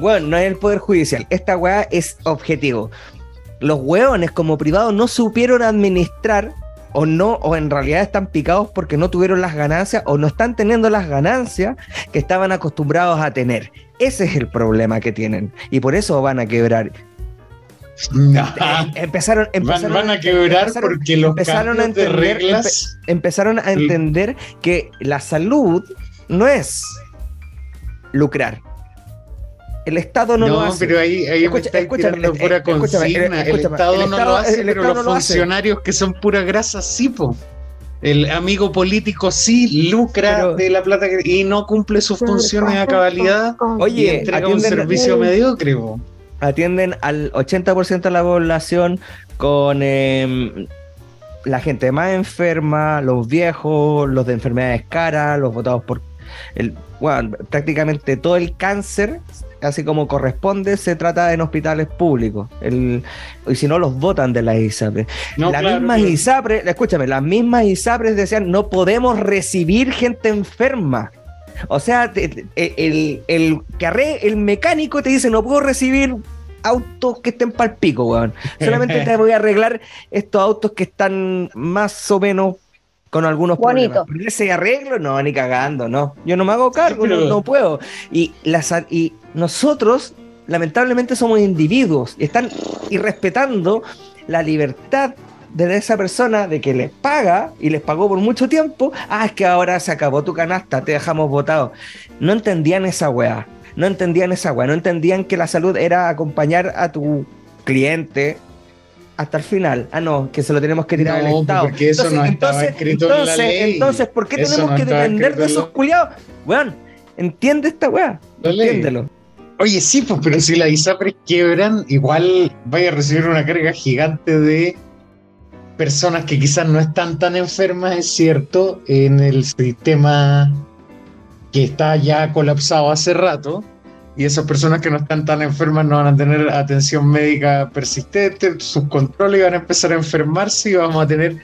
Bueno, no es el poder judicial. Esta weá es objetivo. Los weones como privados no supieron administrar o no, o en realidad están picados porque no tuvieron las ganancias o no están teniendo las ganancias que estaban acostumbrados a tener. Ese es el problema que tienen y por eso van a quebrar. Empezaron, Van, empezaron van a quebrar empezaron- porque los empezaron a de empezaron a entender que la salud no es lucrar. El Estado no, No, lo hace. pero ahí, ahí me Escucha- estáis escúchame, tirando pura consigna. el, Estado el no lo hace, pero los no lo funcionarios que son pura grasa sí, po. El amigo político sí lucra Pero- de la plata que- y no cumple sus funciones a cabalidad y Oye, entrega un servicio mediocre. po. atienden al 80% de la población con em, la gente más enferma, los viejos, los de enfermedades caras, los votados por el bueno, prácticamente todo el cáncer, así como corresponde, se trata en hospitales públicos. El, y si no, los votan de las ISAPRES. No, las claro, mismas claro. ISAPRES, escúchame, las mismas ISAPRES decían no podemos recibir gente enferma. O sea, te- el, el, arre- el mecánico te dice no puedo recibir autos que estén pal pico, weón. Solamente <laughs> te voy a arreglar estos autos que están más o menos con algunos Bonito. problemas. Pero ese arreglo, no, ni cagando, no. Yo no me hago cargo, pero- no, no puedo. Y, las, y nosotros, lamentablemente, somos individuos y están irrespetando la libertad de esa persona de que les paga y les pagó por mucho tiempo. Ah, es que ahora se acabó tu canasta, te dejamos votado. No entendían esa weá. No entendían esa weá. No entendían que la salud era acompañar a tu cliente hasta el final. Ah, no, que se lo tenemos que tirar No, al Estado. porque eso no estaba escrito en la entonces, ley. entonces, ¿por qué Eso tenemos no que depender de esos culiados? Weón, entiende esta weá. Entiéndelo. Oye, sí, pues, pero si las ISAPRES quiebran, igual vaya a recibir una carga gigante de personas que quizás no están tan enfermas, es cierto, en el sistema que está ya colapsado hace rato. Y esas personas que no están tan enfermas no van a tener atención médica persistente, sus controles van a empezar a enfermarse y vamos a tener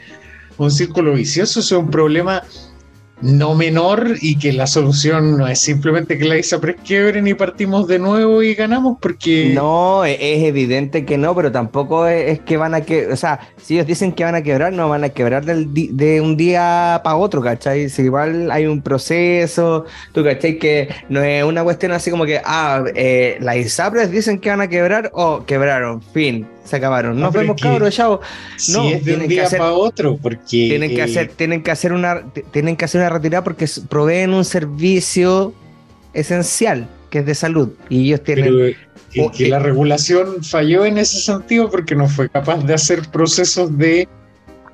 un círculo vicioso. Es un problema no menor y que la solución no es simplemente que la ISAPRES quiebren y partimos de nuevo y ganamos porque No, e- es evidente que no, pero tampoco es, que van a que, o sea, si ellos dicen que van a quebrar, no van a quebrar del de un día para otro, ¿cachai? Si igual hay un proceso, tú, ¿cachai? Que no es una cuestión así como que, ah, eh, las ISAPRES dicen que van a quebrar o quebraron, fin, se acabaron. No, Nos pero vemos, cabros, chao. si no, es de un día para otro, porque Tienen que eh, hacer, tienen que hacer una, tienen que hacer una retirada porque s- proveen un servicio esencial, que es de salud, y ellos tienen pero, eh, que, la regulación falló en ese sentido porque no fue capaz de hacer procesos de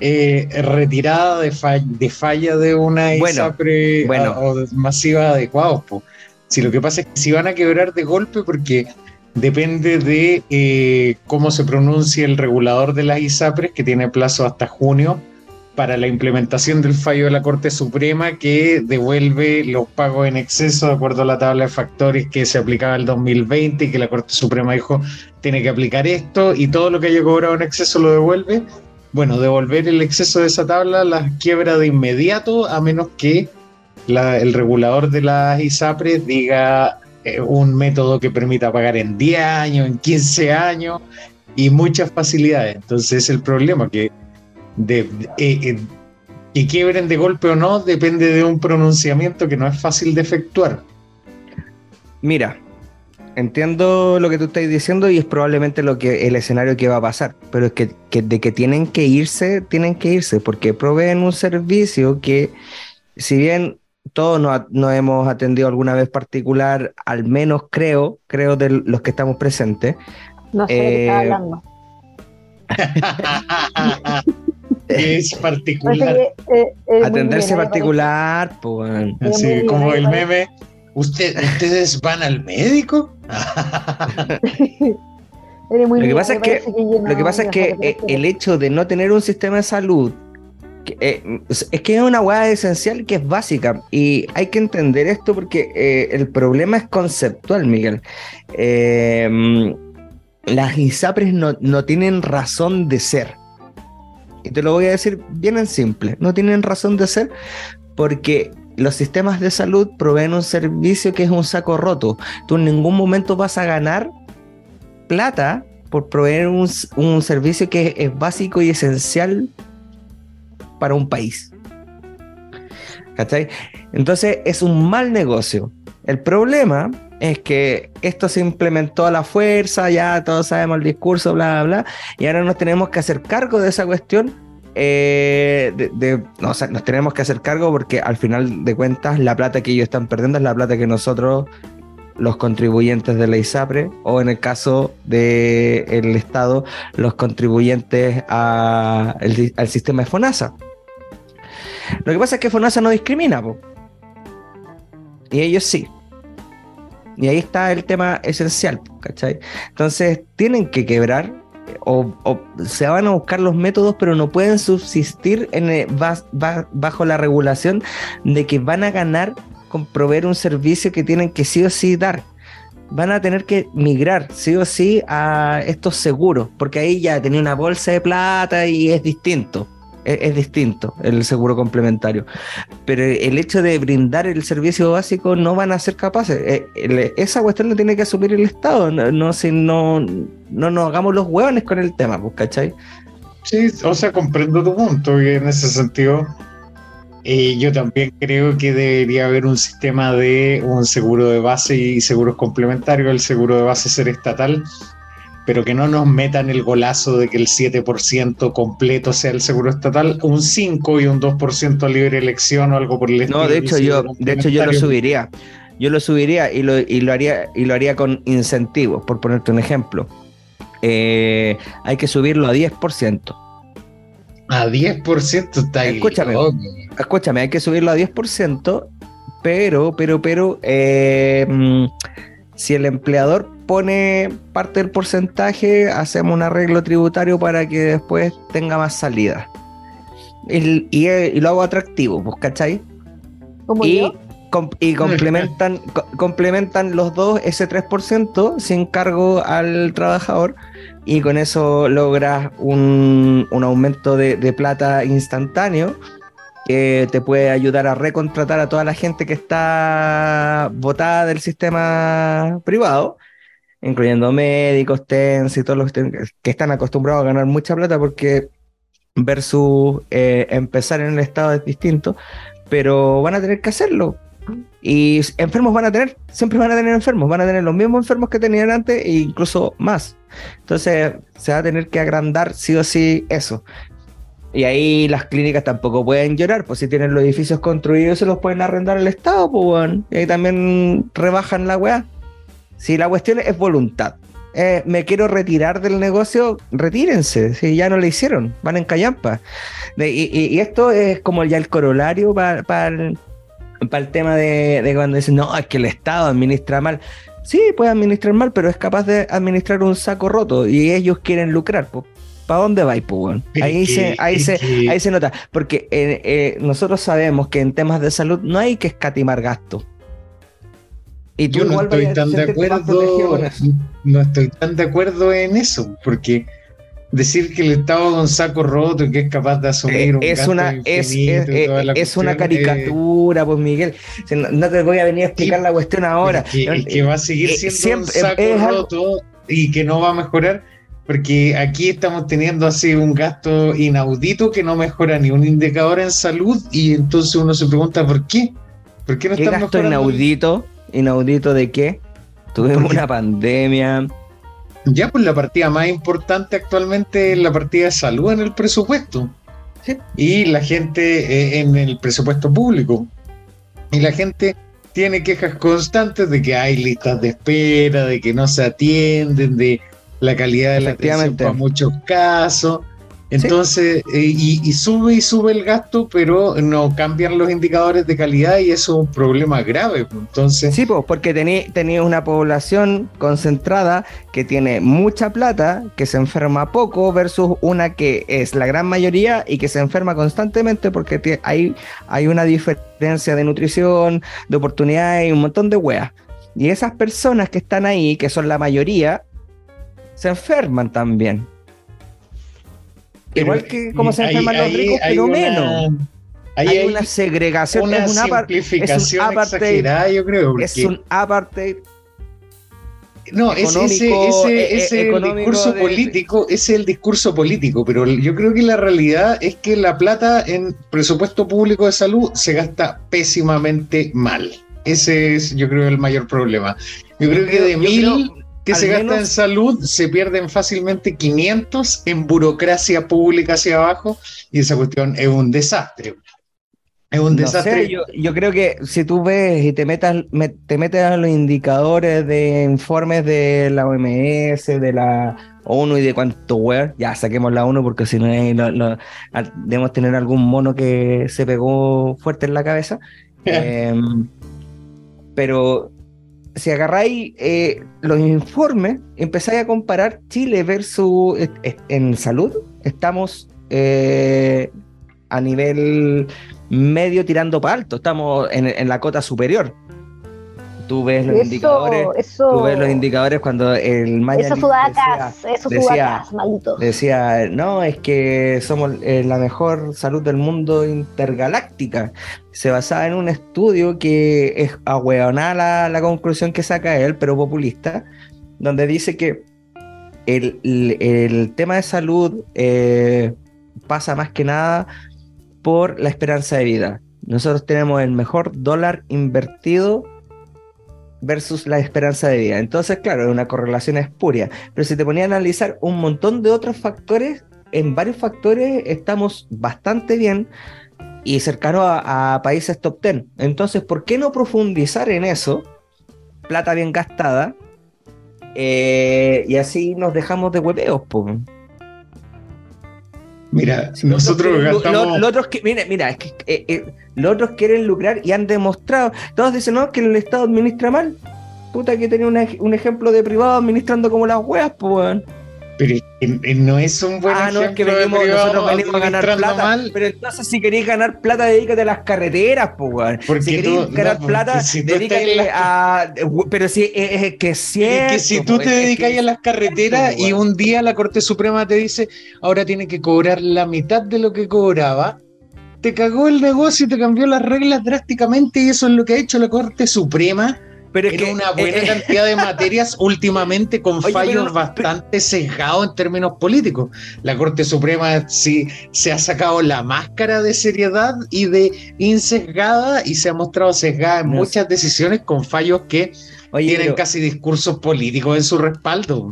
eh, retirada de, de falla de una Bueno, ISAPRE bueno. a- o de- masiva adecuados. po. Si lo que pasa es que si van a quebrar de golpe porque depende de eh, cómo se pronuncia el regulador de las ISAPRES, que tiene plazo hasta junio para la implementación del fallo de la Corte Suprema que devuelve los pagos en exceso de acuerdo a la tabla de factores que se aplicaba el 2020 y que la Corte Suprema dijo tiene que aplicar esto y todo lo que haya cobrado en exceso lo devuelve. Bueno, devolver el exceso de esa tabla las quiebra de inmediato a menos que el regulador de las ISAPRES diga eh, un método que permita pagar en 10 años, en 15 años y muchas facilidades. Entonces el problema que de, de- eh, eh, que quiebren de golpe o no depende de un pronunciamiento que no es fácil de efectuar. Mira, entiendo lo que tú estás diciendo y es probablemente lo que el escenario que va a pasar, pero es que, que de que tienen que irse, tienen que irse, porque proveen un servicio que, si bien todos nos, nos hemos atendido alguna vez particular, al menos creo, creo de los que estamos presentes, No sé de qué Eh, estaba hablando. <laughs> <laughs> es particular. que, eh, muy atenderse particular, pues, Así como el meme. ¿Usted, ¿Ustedes van al médico? <laughs> muy Lo que pasa es que- Lo que pasa es que eh, el hecho de no tener un sistema de salud que, eh, es que es una hueá esencial que es básica y hay que entender esto porque eh, el problema es conceptual, Miguel. Eh, mm, las ISAPRES no, no tienen razón de ser. Y te lo voy a decir bien en simple. No tienen razón de ser porque los sistemas de salud proveen un servicio que es un saco roto. Tú en ningún momento vas a ganar plata por proveer un, un servicio que es básico y esencial para un país. ¿Cachai? Entonces es un mal negocio. El problema es que esto se implementó a la fuerza, ya todos sabemos el discurso, bla, bla, bla, y ahora nos tenemos que hacer cargo de esa cuestión. Eh, de, no, nos tenemos que hacer cargo porque al final de cuentas la plata que ellos están perdiendo es la plata que nosotros, los contribuyentes de la ISAPRE, o en el caso del Estado, los contribuyentes al sistema de FONASA. Lo que pasa es que FONASA no discrimina, y ellos sí. Y ahí está el tema esencial, ¿cachai? Entonces, tienen que quebrar o, se van a buscar los métodos, pero no pueden subsistir eh, bajo la regulación de que van a ganar con proveer un servicio que tienen que sí o sí dar. Van a tener que migrar sí o sí a estos seguros, porque ahí ya tenía una bolsa de plata y es distinto es, distinto el seguro complementario. Pero el hecho de brindar el servicio básico no van a ser capaces. Eh, esa cuestión la tiene que asumir el Estado. No, si no, no nos hagamos los hueones con el tema, pues, ¿cachai? Sí, o sea, comprendo tu punto y en ese sentido. Eh, yo también creo que debería haber un sistema de un seguro de base y seguros complementarios. El seguro de base ser estatal pero que no nos metan el golazo de que el 7% completo sea el seguro estatal, un 5 y un 2% a libre elección o algo por el estilo. No, de hecho yo, de hecho yo lo subiría. Yo lo subiría y lo, y lo haría y lo haría con incentivos, por ponerte un ejemplo. Eh, hay que subirlo a 10%. A 10% está ahí. Escúchame, escúchame, hay que subirlo a 10%, pero, pero, pero, eh, mm, si el empleador pone parte del porcentaje, hacemos un arreglo tributario para que después tenga más salida. y, lo hago atractivo, pues, ¿cachai? y, y <laughs> complementan, complementan los dos ese 3% sin cargo al trabajador y con eso logras un, aumento de, de plata instantáneo que te puede ayudar a recontratar a toda la gente que está votada del sistema privado incluyendo médicos, TENS y todos los que están acostumbrados a ganar mucha plata porque versus eh, empezar en el estado es distinto, pero van a tener que hacerlo. Y enfermos van a tener, siempre van a tener enfermos, van a tener los mismos enfermos que tenían antes e incluso más. Entonces se va a tener que agrandar sí o sí eso. Y ahí las clínicas tampoco pueden llorar, pues si tienen los edificios construidos se los pueden arrendar al Estado, pues bueno. Y ahí también rebajan la weá. Si la cuestión es voluntad, eh, me quiero retirar del negocio, retírense, si ya no le hicieron, van en callampa. Y, esto es como ya el corolario para el, tema de, cuando dicen, no, es que el Estado administra mal. Sí, puede administrar mal, pero es capaz de administrar un saco roto y ellos quieren lucrar. ¿Para dónde va, pues, ahí, se, ahí, se, ahí se nota. Porque eh, eh, nosotros sabemos que en temas de salud no hay que escatimar gastos. Y Yo no estoy tan de acuerdo, no estoy tan de acuerdo en eso, porque decir que el Estado es un saco roto y que es capaz de asumir un es una es, es, una caricatura, pues Miguel. No te voy a venir a explicar la cuestión ahora. El que, va a seguir eh, siendo un saco roto y que no va a mejorar, porque aquí estamos teniendo así un gasto inaudito que no mejora ni un indicador en salud y entonces uno se pregunta por qué. ¿Por qué no ¿Qué gasto inaudito? Inaudito de que tuvimos una pandemia. Ya, pues la partida más importante actualmente es la partida de salud en el presupuesto. Y la gente eh, en el presupuesto público. Y la gente tiene quejas constantes de que hay listas de espera, de que no se atienden, de la calidad de la atención para muchos casos. Entonces, eh, y, sube y sube el gasto, pero no cambian los indicadores de calidad y eso es un problema grave. Pues. Entonces, sí, pues porque tenía una población concentrada que tiene mucha plata, que se enferma poco, versus una que es la gran mayoría y que se enferma constantemente porque hay, hay una diferencia de nutrición, de oportunidades y un montón de weas. Y esas personas que están ahí, que son la mayoría, se enferman también. Igual que como se enferman los ricos, pero menos. Hay, una segregación, una es una simplificación es un apartheid, yo creo. Es un apartheid. no, ese, ese, ese, eh, eh, ese el discurso de- político, ese es el discurso político, pero yo creo que la realidad es que la plata en presupuesto público de salud se gasta pésimamente mal. Ese es, yo creo, el mayor problema. Yo creo que de yo mil creo, que se gasta en salud, se pierden fácilmente 500 en burocracia pública hacia abajo, y esa cuestión es un desastre. Es un No desastre. sé, yo, yo creo que si tú ves y te metas, me- te metes a los indicadores de informes de la OMS, de la ONU y de cuánto web, ya saquemos la ONU porque si no hay- lo- al- debemos tener algún mono que se pegó fuerte en la cabeza. <laughs> Em, pero si agarráis eh, los informes, empezáis a comparar Chile versus eh, eh, en salud, estamos eh, a nivel medio tirando para alto, estamos en, en la cota superior. Tú ves los indicadores, Eso, tú ves los indicadores cuando el Maya Esos decía, sudacas, esos decía- sudacas, decía, no, es que somos eh, la mejor salud del mundo intergaláctica. Se basaba en un estudio que es ahueonada la, la conclusión que saca él, pero populista, donde dice que el, el- el tema de salud eh, pasa más que nada por la esperanza de vida. Nosotros tenemos el mejor dólar invertido versus la esperanza de vida. Entonces, claro, es una correlación espuria. Pero si te ponía a analizar un montón de otros factores, en varios factores estamos bastante bien y cercano a, a países top 10. Entonces, ¿por qué no profundizar en eso? Plata bien gastada. eh, y así nos dejamos de hueveos, po. Mira, nosotros gastamos. lo- que, mira, mira, es que eh, eh, los otros quieren lucrar y han demostrado. Todos dicen, no, que el Estado administra mal. Puta, que tenía una- un ejemplo de privado administrando como las weas, pues, weón. Pero es no es un buen Ah, no, es que ejemplo venimos, nosotros venimos a ganar plata. mal. Pero entonces, si queréis ganar plata, dedícate a las carreteras, pues, weón. Porque Si queréis tú- ganar no, plata, si dedícate las- a. Pero si es, es que es Es cierto. que si tú pues, te es dedicas que- a las carreteras cierto, y un día la Corte Suprema te dice, ahora tiene que cobrar la mitad de lo que cobraba, te cagó el negocio y te cambió las reglas drásticamente y eso es lo que ha hecho la Corte Suprema Pero es en que, una buena eh, eh, cantidad de materias <laughs> últimamente con Oye, fallos bastante sesgados en términos políticos. La Corte Suprema sí se ha sacado la máscara de seriedad y de insesgada y se ha mostrado sesgada en No muchas decisiones con fallos que Oye, tienen pero casi discursos políticos en su respaldo.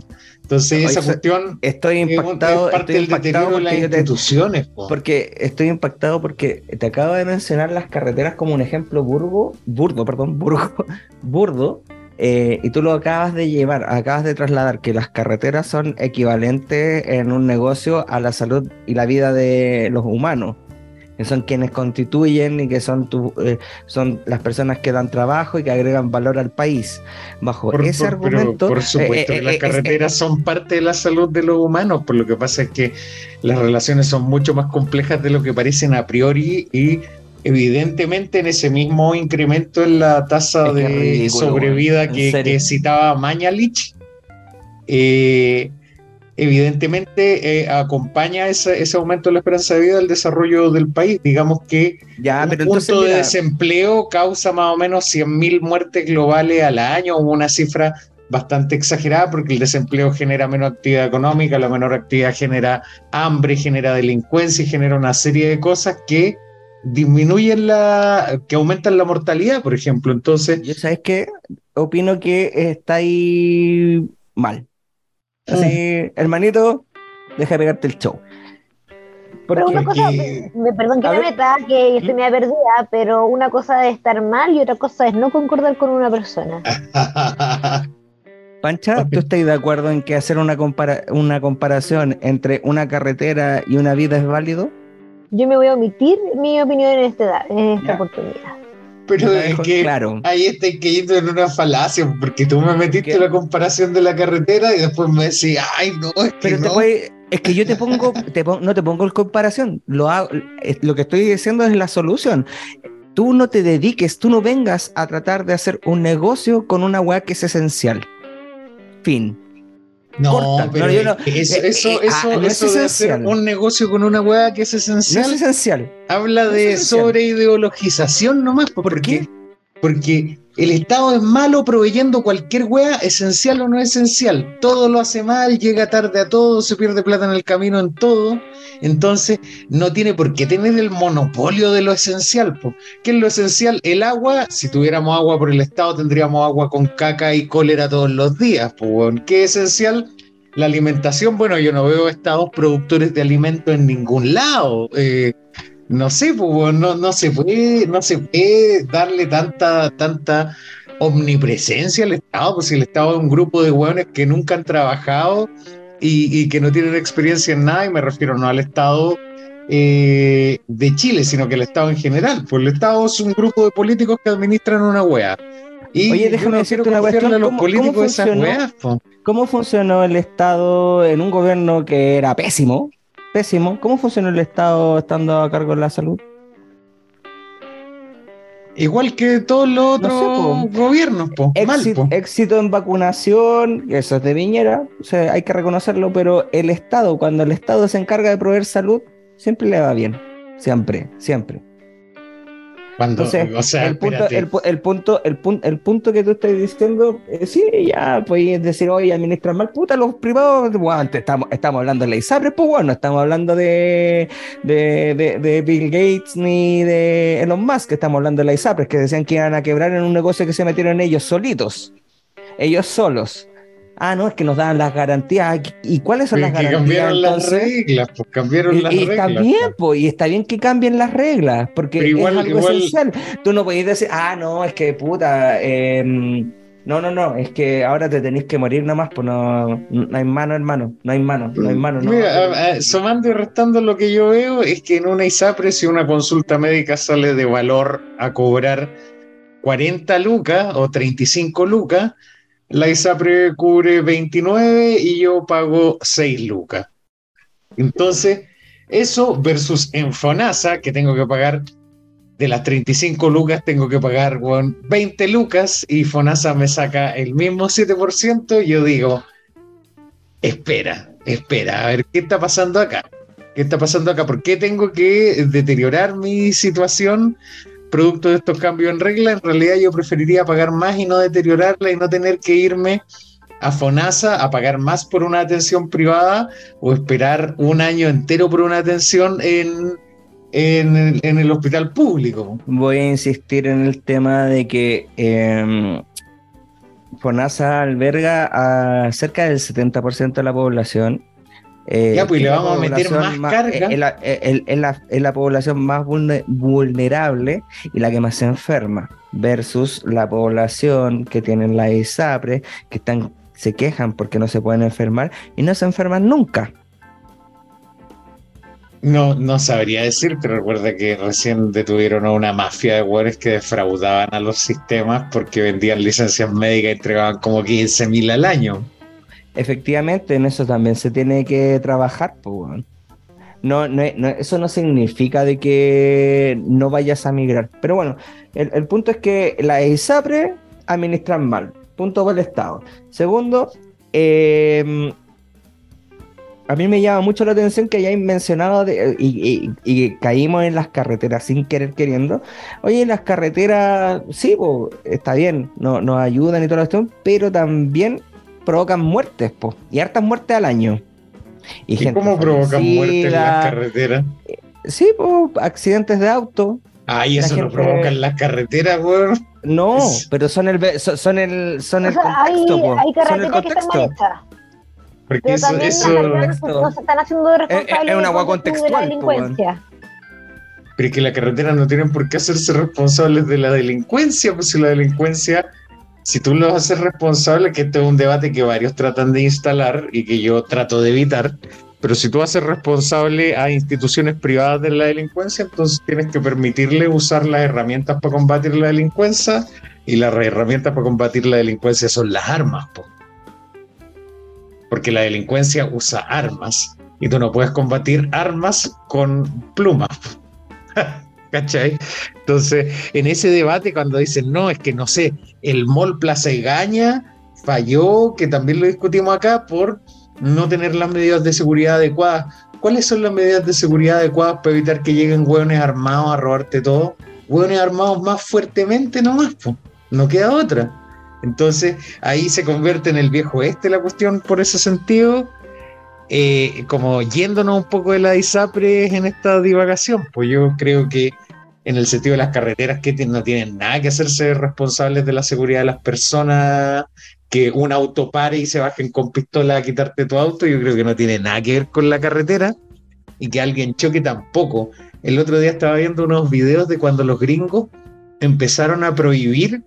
Entonces, Oye, esa cuestión estoy impactado. es parte estoy del deterioro impactado de las te- instituciones. po. Porque estoy impactado porque te acabo de mencionar las carreteras como un ejemplo burgo, burdo, perdón, burgo, <laughs> burdo, eh, y tú lo acabas de llevar, acabas de trasladar que las carreteras son equivalentes en un negocio a la salud y la vida de los humanos, que son quienes constituyen y que son, tu- eh, son las personas que dan trabajo y que agregan valor al país. Bajo Por, ese por- argumento... por supuesto eh, eh, las eh, carreteras son parte de la salud de los humanos, por lo que pasa es que las relaciones son mucho más complejas de lo que parecen a priori y evidentemente en ese mismo incremento en la tasa de ridículo, sobrevida que, que citaba Mañalich, eh, evidentemente eh, acompaña ese, ese aumento de la esperanza de vida al desarrollo del país. Digamos que ya, un pero punto entonces, de desempleo causa más o menos 100.000 muertes globales al año, una cifra bastante exagerada porque el desempleo genera menos actividad económica, la menor actividad genera hambre, genera delincuencia y genera una serie de cosas que disminuyen la, que aumentan la mortalidad, por ejemplo. Entonces, Yo, ¿sabes qué? Opino que está ahí mal. Así, hermanito, deja de pegarte el show. Pero una cosa, me, perdón que A me ver. meta, que estoy media perdida, pero una cosa es estar mal y otra cosa es no concordar con una persona. <laughs> Pancha, ¿tú estás de acuerdo en que hacer una, compara- una comparación entre una carretera y una vida es válido? Yo me voy a omitir mi opinión en, este en esta Ya. oportunidad. Pero es que claro. ahí estoy cayendo en una falacia, porque tú me metiste ¿Qué? la comparación de la carretera y después me decís, ay, no, es que Pero no. puede- es que yo te pongo, te pon- no te pongo en comparación. Lo, hago- lo que estoy diciendo es la solución. Tú no te dediques, tú no vengas a tratar de hacer un negocio con una weá que es esencial. Fin. No, corta. pero No, yo es no- que eso, eh, eso, eh, eso, ah, no es de hacer un negocio con una hueá que es No esencial, es esencial. habla de esencial. sobre ideologización nomás, ¿Por porque qué? porque el Estado es malo proveyendo cualquier wea, esencial o no esencial. Todo lo hace mal, llega tarde a todo, se pierde plata en el camino en todo. Entonces, no tiene por qué tener el monopolio de lo esencial. ¿Qué es lo esencial? El agua. Si tuviéramos agua por el Estado, tendríamos agua con caca y cólera todos los días. ¿Qué es esencial? La alimentación. Bueno, yo no veo estados productores de alimentos en ningún lado. Eh, no sé, pues, no, no, se puede, no se puede darle tanta, tanta omnipresencia al Estado, pues si el Estado es un grupo de hueones que nunca han trabajado y, que no tienen experiencia en nada, y me refiero no al Estado eh, de Chile, sino que el Estado en general, pues el Estado es un grupo de políticos que administran una hueá. Y Oye, déjame decirte una cuestión. A los políticos ¿cómo, ¿Cómo funcionó el Estado en un gobierno que era pésimo? Pésimo. ¿Cómo funciona el Estado estando a cargo de la salud? Igual que todos los otros gobiernos, po. éxito, en vacunación, eso es de Viñera, o sea, hay que reconocerlo, pero el Estado, cuando el Estado se encarga de proveer salud, siempre le va bien. Siempre, siempre. Entonces, o sea, el, punto, el, punto, el, punto, el, punto, que tú estás diciendo, eh, sí, ya puedes decir, oye, administrar mal, puta, los privados, bueno, estamos, estamos hablando de la ISAPRE, pues bueno, estamos hablando de, de, de, Bill Gates ni de Elon Musk, estamos hablando de la ISAPRE, que decían que iban a quebrar en un negocio que se metieron ellos solitos, ellos solos. Ah, no, es que nos dan las garantías. ¿Y cuáles son las garantías? Cambiaron las reglas, pues cambiaron las reglas. Está bien, pues, y está bien que cambien las reglas, porque es algo esencial. Tú no podés decir, ah, no, es que puta, em, no, no, no, es que ahora te tenéis que morir nomás, pues no, no hay mano, hermano, no hay mano, no hay mano. No, Mira, sumando y restando lo que yo veo es que en una ISAPRE, si una consulta médica sale de valor a cobrar 40 lucas o 35 lucas, la ISAPRE cubre 29 y yo pago 6 lucas. Entonces, eso versus en FONASA, que tengo que pagar de las 35 lucas, tengo que pagar 20 lucas y FONASA me saca el mismo 7%. yo digo, espera, espera, a ver qué está pasando acá. ¿Qué está pasando acá? ¿Por qué tengo que deteriorar mi situación producto de estos cambios en regla, en realidad yo preferiría pagar más y no deteriorarla y no tener que irme a FONASA a pagar más por una atención privada o esperar un año entero por una atención en, en, el, hospital público. Voy a insistir en el tema de que em, FONASA alberga a cerca del 70% de la población eh, ya, pues le vamos a meter más, carga. Es la, población más vulnerable y la que más se enferma, versus la población que tienen la ISAPRE, que están, se quejan porque no se pueden enfermar y no se enferman nunca. No, no sabría decir, pero recuerda que recién detuvieron a una mafia de hueones que defraudaban a los sistemas porque vendían licencias médicas y entregaban como 15 mil al año efectivamente en eso también se tiene que trabajar. Pues, no, eso no significa de que no vayas a migrar. Pero bueno, el, punto es que la ISAPRE administran mal. Punto para el Estado. Segundo, em, a mí me llama mucho la atención que hayáis mencionado y, caímos en las carreteras sin querer queriendo. Oye, las carreteras, sí, está bien, no, nos ayudan y todo esto, pero también provocan muertes, po, y hartas muertes al año. ¿Y, cómo provocan muertes en las carreteras? Eh, sí, pues, accidentes de auto. Ay, eso no provocan las carreteras, weón. No, pero son el son el son el contexto, hay, hay son el contexto. Porque eso, eso no se están haciendo responsables es, una agua contextual, de la delincuencia. Pero es que las carreteras no tienen por qué hacerse responsables de la delincuencia, pues si la delincuencia si tú los haces responsable, que este es un debate que varios tratan de instalar y que yo trato de evitar, pero si tú haces responsable a instituciones privadas de la delincuencia, entonces tienes que permitirle usar las herramientas para combatir la delincuencia y las herramientas para combatir la delincuencia son las armas. Porque la delincuencia usa armas y tú no puedes combatir armas con plumas. <laughs> ¿Cachai? Entonces, en ese debate, cuando dicen, no, es que no sé, el mall Plaza Egaña falló, que también lo discutimos acá, por no tener las medidas de seguridad adecuadas. ¿Cuáles son las medidas de seguridad adecuadas para evitar que lleguen hueones armados a robarte todo? hueones armados más fuertemente nomás, pues. no queda otra. Entonces ahí se convierte en el viejo este la cuestión por ese sentido, eh, como yéndonos un poco de la ISAPRE en esta divagación, pues yo creo que en el sentido de las carreteras que no tienen nada que hacerse responsables de la seguridad de las personas, que un auto pare y se bajen con pistola a quitarte tu auto, yo creo que no tiene nada que ver con la carretera y que alguien choque tampoco. El otro día estaba viendo unos videos de cuando los gringos empezaron a prohibir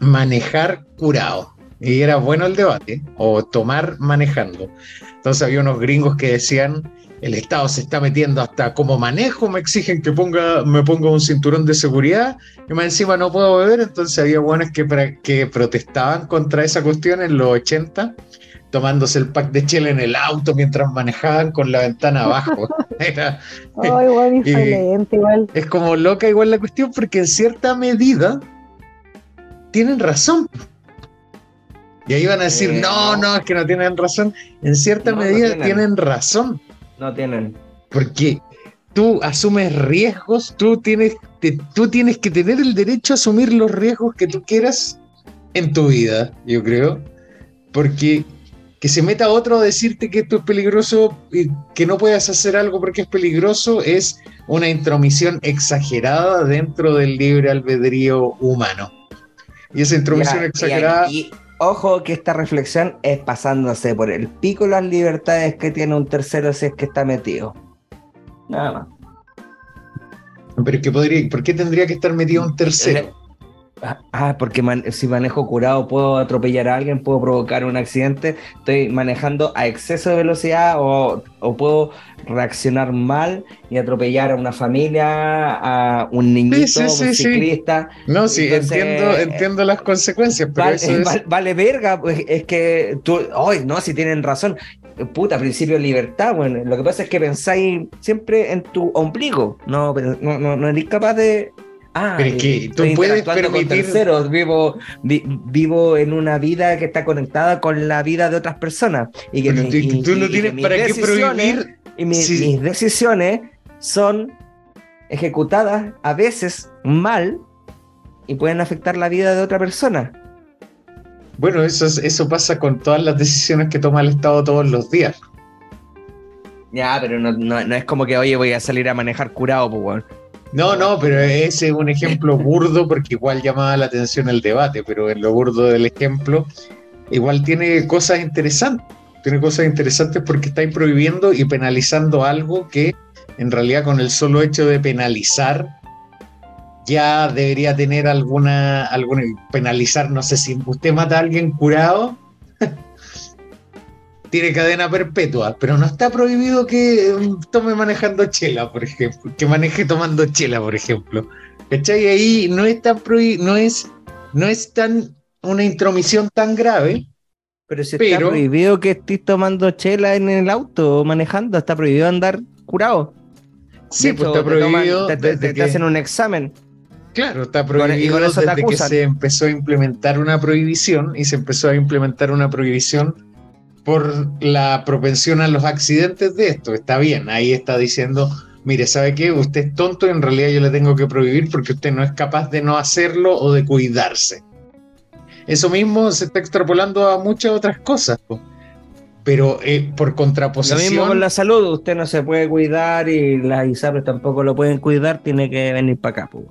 manejar curado. Y era bueno el debate, o tomar manejando. Entonces había unos gringos que decían, el Estado se está metiendo hasta como manejo, me exigen que ponga, me ponga un cinturón de seguridad, y más encima no puedo beber, entonces había buenos que, que protestaban contra esa cuestión en los 80, tomándose el pack de chela en el auto mientras manejaban con la ventana abajo. <laughs> <laughs> Era, igual, Es como loca igual la cuestión, porque en cierta medida tienen razón. Y ahí van a decir, eh, no, no, es que no tienen razón. En cierta medida tienen. razón. No tienen. Porque tú asumes riesgos, tú tienes, tú tienes que tener el derecho a asumir los riesgos que tú quieras en tu vida, yo creo. Porque que se meta otro a decirte que esto es peligroso y que no puedas hacer algo porque es peligroso es una intromisión exagerada dentro del libre albedrío humano. Y esa intromisión exagerada. Y, ojo que esta reflexión es pasándose por el pico las libertades que tiene un tercero si es que está metido. Nada más. Pero es que podría, ¿por qué tendría que estar metido un tercero? Ah, porque si manejo curado puedo atropellar a alguien, puedo provocar un accidente, estoy manejando a exceso de velocidad o, puedo reaccionar mal y atropellar a una familia, a un niñito, un ciclista. No, sí, entiendo, entiendo las consecuencias, pero vale, eso vale verga, pues es que tú, hoy no, si tienen razón, puta, principio de libertad, bueno, lo que pasa es que pensáis siempre en tu ombligo, no, no, no, no eres capaz de Ah, pero es que tú puedes permitir. vivo, vivo en una vida que está conectada con la vida de otras personas. Y que tú, no tienes para qué prohibir. Y mis decisiones son ejecutadas a veces mal y pueden afectar la vida de otra persona. Bueno, eso, eso pasa con todas las decisiones que toma el Estado todos los días. Ya, pero no, no, es como que, oye, voy a salir a manejar curado, pues, bueno. No, no, pero ese es un ejemplo <laughs> burdo porque igual llamaba la atención el debate, pero en lo burdo del ejemplo igual tiene cosas interesantes. Tiene cosas interesantes porque está prohibiendo y penalizando algo que en realidad con el solo hecho de penalizar ya debería tener alguna, alguna penalizar, no sé si usted mata a alguien curado, tiene cadena perpetua, pero no está prohibido que um, tome manejando chela, por ejemplo, que maneje tomando chela, por ejemplo. ¿Cachai? Ahí no es tan no es, no es tan una intromisión tan grave. Pero si está prohibido que estés tomando chela en el auto manejando, está prohibido andar curado. Sí, pues está prohibido. Te, hacen un examen. Claro, está prohibido desde que se empezó a implementar una prohibición y se empezó a implementar una prohibición por la propensión a los accidentes de esto. Está bien, ahí está diciendo, mire, ¿sabe qué? Usted es tonto y en realidad yo le tengo que prohibir porque usted no es capaz de no hacerlo o de cuidarse. Eso mismo se está extrapolando a muchas otras cosas. Pero eh, por contraposición. Lo mismo con la salud, usted no se puede cuidar y las ISAPRES tampoco lo pueden cuidar, tiene que venir para acá. Pues.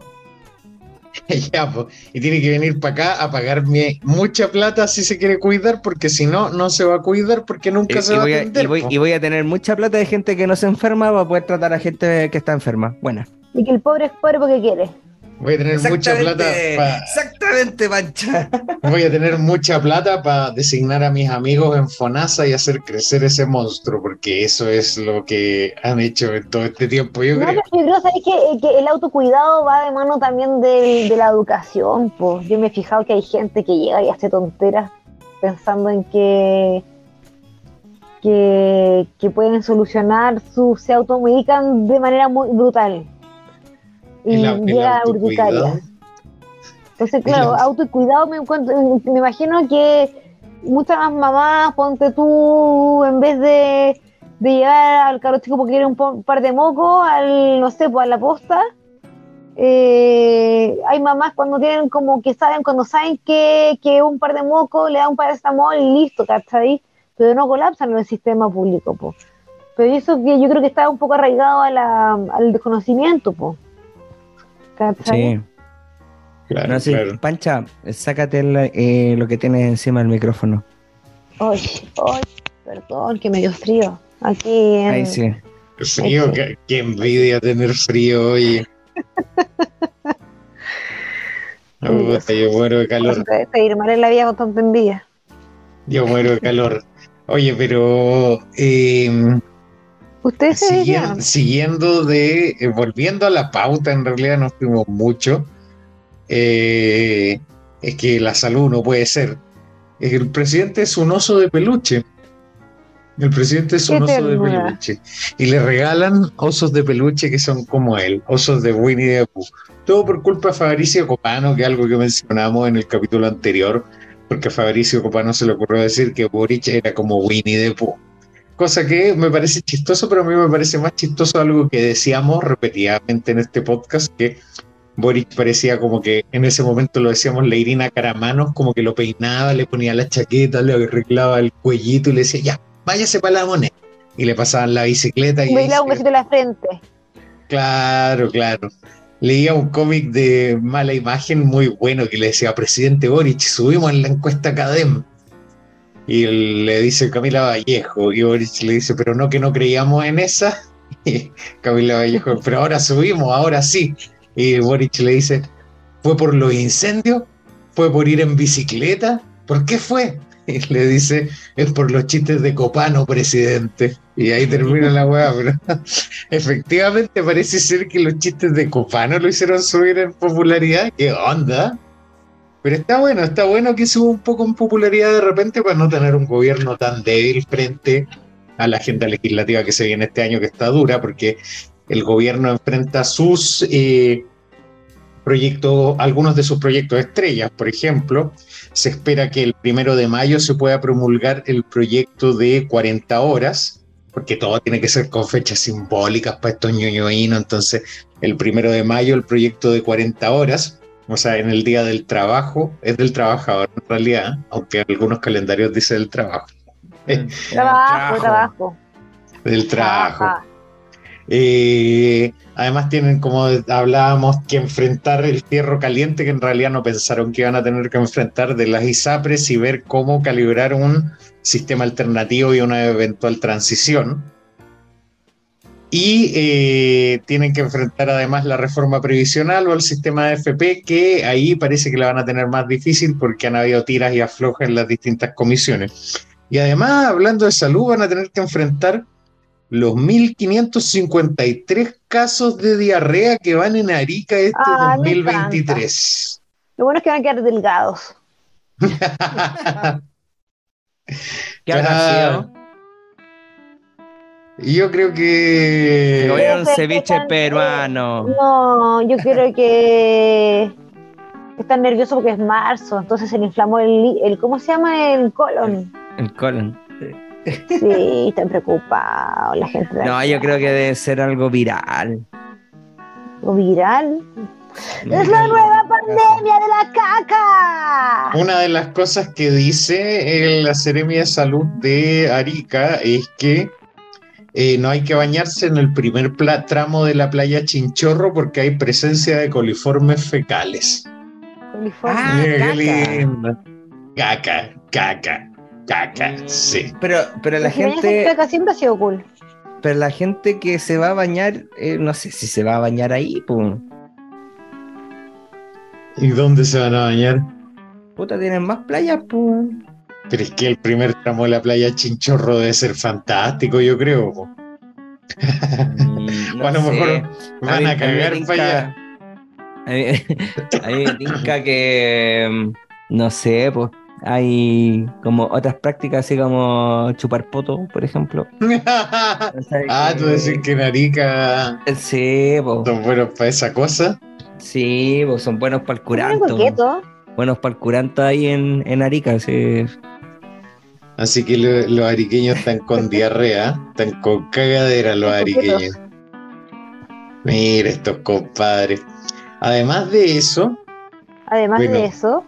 <laughs> y tiene que venir para acá a pagarme mucha plata si se quiere cuidar, porque si no, no se va a cuidar porque nunca se va a atender. Y voy, a tener mucha plata de gente que no se enferma para poder tratar a gente que está enferma. Buena. Y que el pobre es pobre porque quiere. Voy a tener mucha plata para. Exactamente, Pancha. <laughs> Voy a tener mucha plata para designar a mis amigos en Fonasa y hacer crecer ese monstruo, porque eso es lo que han hecho en todo este tiempo. Yo creo. que, el autocuidado va de mano también de, la educación. Pues yo me he fijado que hay gente que llega y hace tonteras pensando en que. Que, que pueden solucionar su, se automedican de manera muy brutal y llega a urticaria. Entonces, claro, auto y cuidado me, me imagino que muchas más mamás, ponte tú, en vez de, de llevar al caro chico porque quiere un par de mocos, al, no sé, pues a la posta, Eh, hay mamás cuando tienen como que saben, cuando saben que, que un par de mocos le da un paracetamol y listo, ¿cachai? Pero no colapsan en el sistema público, po. Pero eso que yo creo que está un poco arraigado a la, al desconocimiento, po. ¿Cachai? Sí. Claro, No, sí, claro. Pancha, sácate el, eh, lo que tienes encima del micrófono. Ay, ay, perdón, que me dio frío. Aquí en, Ahí sí. Frío, qué, qué envidia tener frío hoy. <laughs> Yo muero de calor. Te- te ir mal en la vida con tanta envidia. Yo muero de calor. Oye, pero eh, Ustedes Siguien- siguiendo de, eh, volviendo a la pauta, en realidad no fuimos mucho. eh, es que la salud no puede ser. El presidente es un oso de peluche. El presidente es Qué un oso de peluche. Y le regalan osos de peluche que son como él, osos de Winnie the Pooh. Todo por culpa de Fabricio Copano, que es algo que mencionamos en el capítulo anterior, porque a Fabricio Copano se le ocurrió decir que Boric era como Winnie the Pooh. Cosa que me parece chistoso, pero a mí me parece más chistoso algo que decíamos repetidamente en este podcast, que Boric parecía como que en ese momento lo decíamos la Irina Caramanos, como que lo peinaba, le ponía la chaqueta, le arreglaba el cuellito y le decía, ya, váyase para la moneda. Y le pasaban la bicicleta y da un besito en la frente. Claro, claro. Leía un cómic de mala imagen muy bueno que le decía, presidente Boric, subimos en la encuesta Cadem. Y le dice Camila Vallejo, y Boric le dice, pero no que no creíamos en esa. <laughs> Y Camila Vallejo, pero ahora subimos, ahora sí. Y Boric le dice, ¿fue por los incendios? ¿Fue por ir en bicicleta? ¿Por qué fue? <laughs> Y le dice, es por los chistes de Copano, presidente. Y ahí termina la weá, pero <laughs> efectivamente parece ser que los chistes de Copano lo hicieron subir en popularidad. ¿Qué onda? Pero está bueno, está bueno que suba un poco en popularidad de repente para no tener un gobierno tan débil frente a la agenda legislativa que se viene este año, que está dura, porque el gobierno enfrenta sus eh, proyectos, algunos de sus proyectos estrellas, por ejemplo, se espera que el primero de mayo se pueda promulgar el proyecto de 40 horas, porque todo tiene que ser con fechas simbólicas para estos ñoñoínos. Entonces, el primero de mayo, el proyecto de 40 horas, o sea, en el día del trabajo, es del trabajador en realidad, aunque algunos calendarios dicen del <laughs> trabajo. Trabajo, trabajo. Del trabajo. Ajá. Eh, además tienen, como hablábamos, que enfrentar el fierro caliente que en realidad no pensaron que iban a tener que enfrentar de las ISAPRES y ver cómo calibrar un sistema alternativo y una eventual transición. Y eh, tienen que enfrentar además la reforma previsional o el sistema de FP, que ahí parece que la van a tener más difícil porque han habido tiras y aflojas en las distintas comisiones. Y además, hablando de salud, van a tener que enfrentar los 1.553 casos de diarrea que van en Arica este Ah, me 2023. Lo bueno es que van a quedar delgados. <laughs> ¿Qué habrá sido? Y yo creo que... Puede ser que ceviche están, peruano. No, yo creo que están nerviosos porque es marzo, entonces se le inflamó el, el ¿cómo se llama? El colon. El colon. Sí, están preocupados la gente. No, yo creo que debe ser algo viral. ¿O viral. ¡Es la nueva pandemia de la caca! Una de las cosas que dice la Seremia de Salud de Arica es que eh, no hay que bañarse en el primer tramo de la playa Chinchorro porque hay presencia de coliformes fecales. Coliforme. Ah, caca. lindo. Caca, caca, caca, sí. Pero, pero la bañarse en gente, caca siempre ha sido cool. pero la gente que se va a bañar, eh, no sé si se va a bañar ahí, pues. ¿Y dónde se van a bañar? Puta, tienen más playas, pues. Pero es que el primer tramo de la playa Chinchorro debe ser fantástico, yo creo. Mm, <laughs> O a lo mejor van a mí cagar para allá. <laughs> A mí, a mí me tinca que, no sé, pues hay como otras prácticas así como chupar poto, por ejemplo. O <laughs> sea, ah, tú que- decís que en Arica Sí, pues, son buenos para esa cosa. sí, pues son buenos para el curanto. Buenos para el curanto ahí en, en Arica, sí. Así que lo- los ariqueños están con <laughs> diarrea, están con cagadera los ariqueños. Mira estos compadres. Además de eso, Además Bueno. de eso,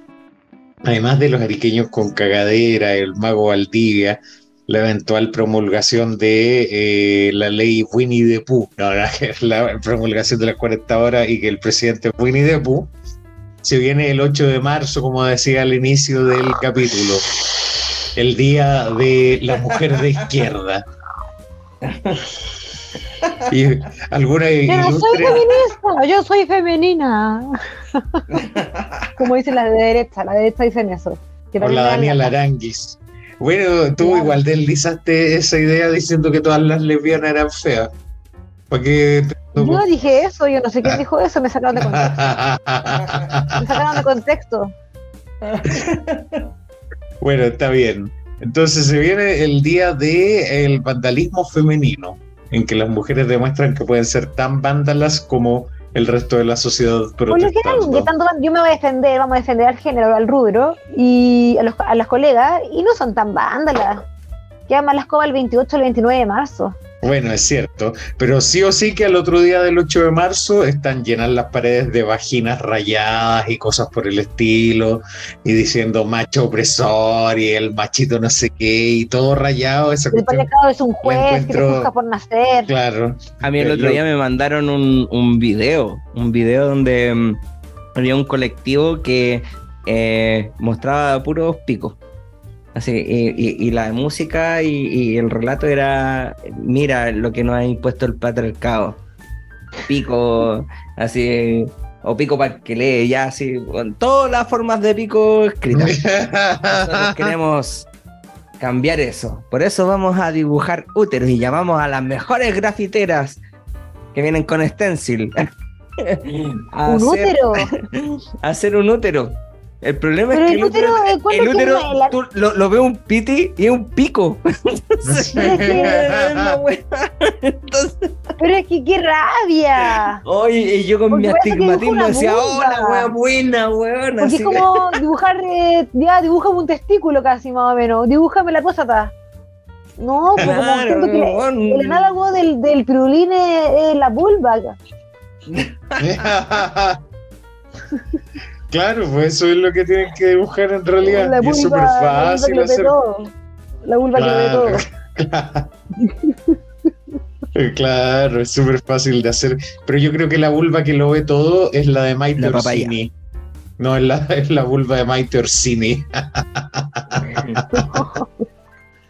además de los ariqueños con cagadera, el mago Valdivia, la eventual promulgación de eh, la ley Winnie the Pooh, no, la, <laughs> la promulgación de las 40 horas y que el presidente es Winnie the Pooh, se viene el 8 de marzo, como decía al inicio del capítulo, el día de la mujer de izquierda. Y alguna yo no soy ilustre- feminista, yo soy femenina. Como dicen las de derecha, la derecha dicen eso. Que por también la Daniela. Aranguis. Bueno, tú Claro. igual deslizaste esa idea diciendo que todas las lesbianas eran feas. ¿Para qué? te- Yo no dije eso, yo no sé quién dijo eso, me sacaron de contexto. <laughs> Me sacaron de contexto. <laughs> bueno, está bien. Entonces se viene el día del el vandalismo femenino, en que las mujeres demuestran que pueden ser tan vándalas como el resto de la sociedad Por protestando. de tanto, yo me voy a defender, vamos a defender al género, al rubro y a, los- a las colegas, y no son tan vándalas. Quedan más las cobas el 28 o el 29 de marzo. Bueno, es cierto, pero sí o sí que al otro día del 8 de marzo están llenas las paredes de vaginas rayadas y cosas por el estilo, y diciendo macho opresor y el machito no sé qué, y todo rayado, esa El patriarcado es un juez que te juzga por nacer. Claro, A mí el Eh, otro día me mandaron un, un video, un video donde mm, había un colectivo que eh, mostraba puros picos. Así, y, y- y la música y, y el relato era, mira lo que nos ha impuesto el patriarcado. Pico, así, o pico para que lee, ya así, con todas las formas de pico escritas. Nosotros <laughs> queremos cambiar eso. Por eso vamos a dibujar úteros y llamamos a las mejores grafiteras que vienen con stencil. <laughs> a, Un hacer, útero. <laughs> a hacer un útero. El problema Pero es que el útero, ¿cuándo el útero tiene la- tú lo, lo ve un piti y es un pico. Entonces, Pero es que- no, qué rabia. oye, y yo con Porque mi astigmatismo decía, hola, wea buena, weón. Porque es como <laughs> dibujar, eh, ya, dibújame un testículo casi más o menos. Dibújame la próstata. No, pues como Claro, siento que el análogo del, del pirulín es, es la vulva. <laughs> <laughs> claro, pues eso es lo que tienen que dibujar en realidad. La y es súper vulva, la vulva que fácil hacer. todo. La vulva que lo ve todo. <laughs> Claro. Claro, es súper fácil de hacer. Pero yo creo que la vulva que lo ve todo es la de Maite La papaya. No, es la, es la vulva de Maite Orsini. <laughs>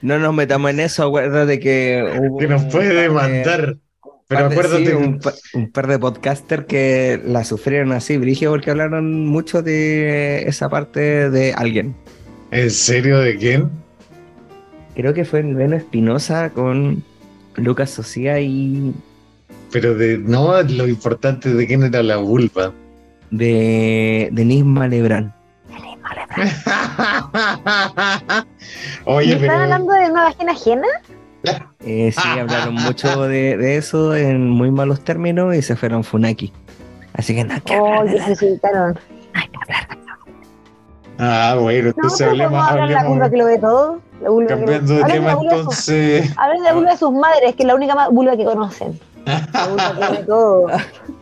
No nos metamos en eso, acuérdate que hubo <laughs> Que nos puede demandar. Pero par de- acuérdate sí, un, pa- un par de podcasters que la sufrieron así, Brigio, porque hablaron mucho de esa parte de alguien. ¿En serio de quién? Creo que fue el Beno Espinosa con Lucas Socia y Pero de no, lo importante de quién era la vulva. de Denisma Lebrán. <laughs> Oye, ¿Me pero están hablando de una vagina ajena? Eh, sí, hablaron mucho de, de eso en muy malos términos y se fueron Funaki. Así que nada que Oh, hablar de que la- se necesitaron. Ah, bueno, No, entonces pero hablemos, hablar de la vulva hablemos que lo ve todo. La vulva que lo- cambiando de Hablen tema entonces. Hablen de la vulva de sus madres, que es la única vulva que conocen. La vulva que lo ve todo.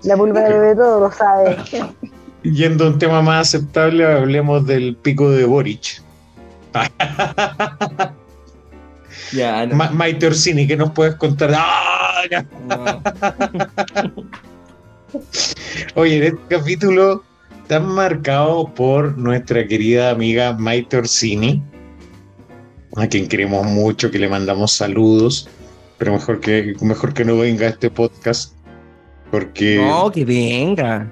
La vulva que lo ve todo, lo sabe. <laughs> Yendo a un tema más aceptable, hablemos del pico de Boric. <laughs> Ya, no, Ma- Maite Orsini, ¿qué nos puedes contar? ¡Ah! no. Oye, en este capítulo tan marcado por nuestra querida amiga Maite Orsini, a quien queremos mucho, que le mandamos saludos, pero mejor que, mejor que no venga a este podcast, porque No, que venga.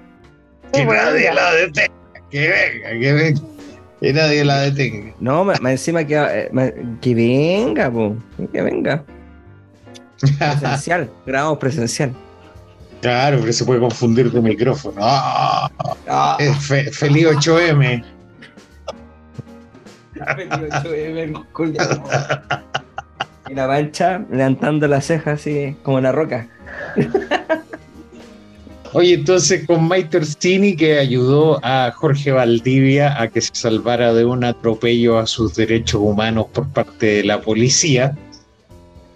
que nadie la detenga, que venga, que venga, que nadie la detenga. No, más encima que, eh, que venga, po, que venga. Presencial, <laughs> grabamos presencial. Claro, pero se puede confundir de micrófono. ¡Ah! Ah, fe- feliz 8M. y la mancha levantando las cejas así como la roca. Oye, entonces con Maite Orsini que ayudó a Jorge Valdivia a que se salvara de un atropello a sus derechos humanos por parte de la policía.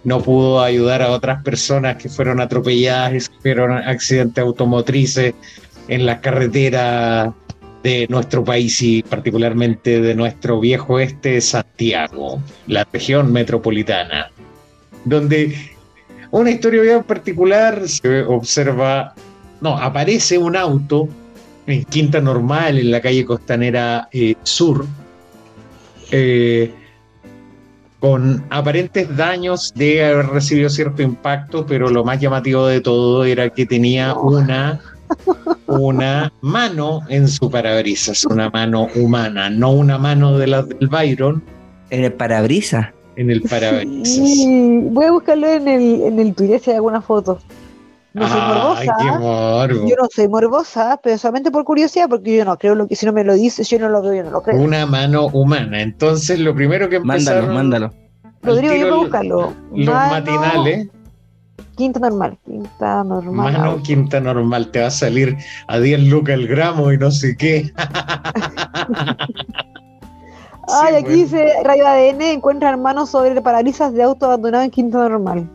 No pudo ayudar a otras personas que fueron atropelladas y sufrieron accidentes automotrices en la carretera de nuestro país y particularmente de nuestro viejo este, Santiago, la región metropolitana, donde una historia bien particular se observa, no, aparece un auto en Quinta Normal, en la calle Costanera eh, Sur, eh, con aparentes daños de haber recibido cierto impacto, pero lo más llamativo de todo era que tenía una, una mano en su parabrisas, una mano humana, no una mano de la del Byron. En el parabrisas. En el parabrisas. Voy a buscarlo en el, en el Twitter si hay alguna foto. No soy Ay, qué morbosa. morbo. Yo no soy morbosa, pero solamente por curiosidad, porque yo no creo lo que si no me lo dices, yo no lo veo, yo no lo creo. Una mano humana. Entonces, lo primero que empezaron Mándalo, mándalo. al Rodrigo, yo el- buscarlo. los Mano- matinales. Quinta normal, quinta normal. Mano quinta normal, te va a salir a 10 lucas el gramo y no sé qué. <laughs> Ay, Sí, aquí bueno. dice Radio ADN encuentra hermanos sobre parabrisas de auto abandonado en quinta normal.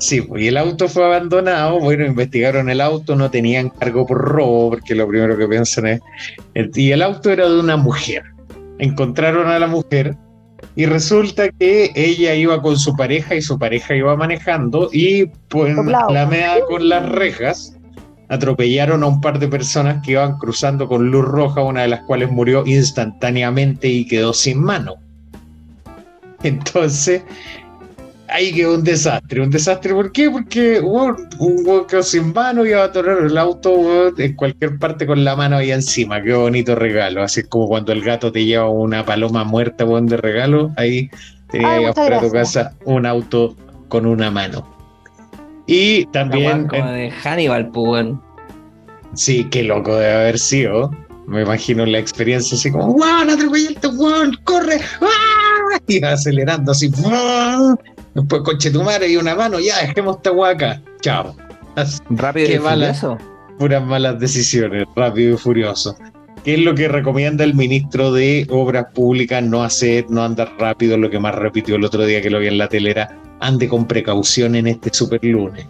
Sí, pues, y el auto fue abandonado. Bueno, investigaron el auto, no tenían cargo por robo, porque lo primero que piensan es. Y el auto era de una mujer. Encontraron a la mujer y resulta que ella iba con su pareja y su pareja iba manejando y pues la mea con las rejas atropellaron a un par de personas que iban cruzando con luz roja, una de las cuales murió instantáneamente y quedó sin mano. Entonces, ahí quedó un desastre. ¿Un desastre por qué? Porque un hueón quedó sin mano y iba a atorar el auto en cualquier parte con la mano ahí encima. Qué bonito regalo. Así es como cuando el gato te lleva una paloma muerta de regalo. Ahí te Ay, llevas muchas para tu casa un auto con una mano. Y también, Como de Hannibal, pues, sí, qué loco debe haber sido. Me imagino la experiencia así como, ¡Wow! ¡Atropellaste, weón! ¡Corre! ¡Ah! Y va acelerando así, ¡ah! Después, coche tu madre y una mano, ya, dejemos esta guaca. Chao. Así, Rápido Qué y furioso. puras malas decisiones, rápido y furioso. ¿Qué es lo que recomienda el ministro de Obras Públicas? No hacer, no andar rápido. Lo que más repitió el otro día que lo vi en la tele era ande con precaución en este super lunes.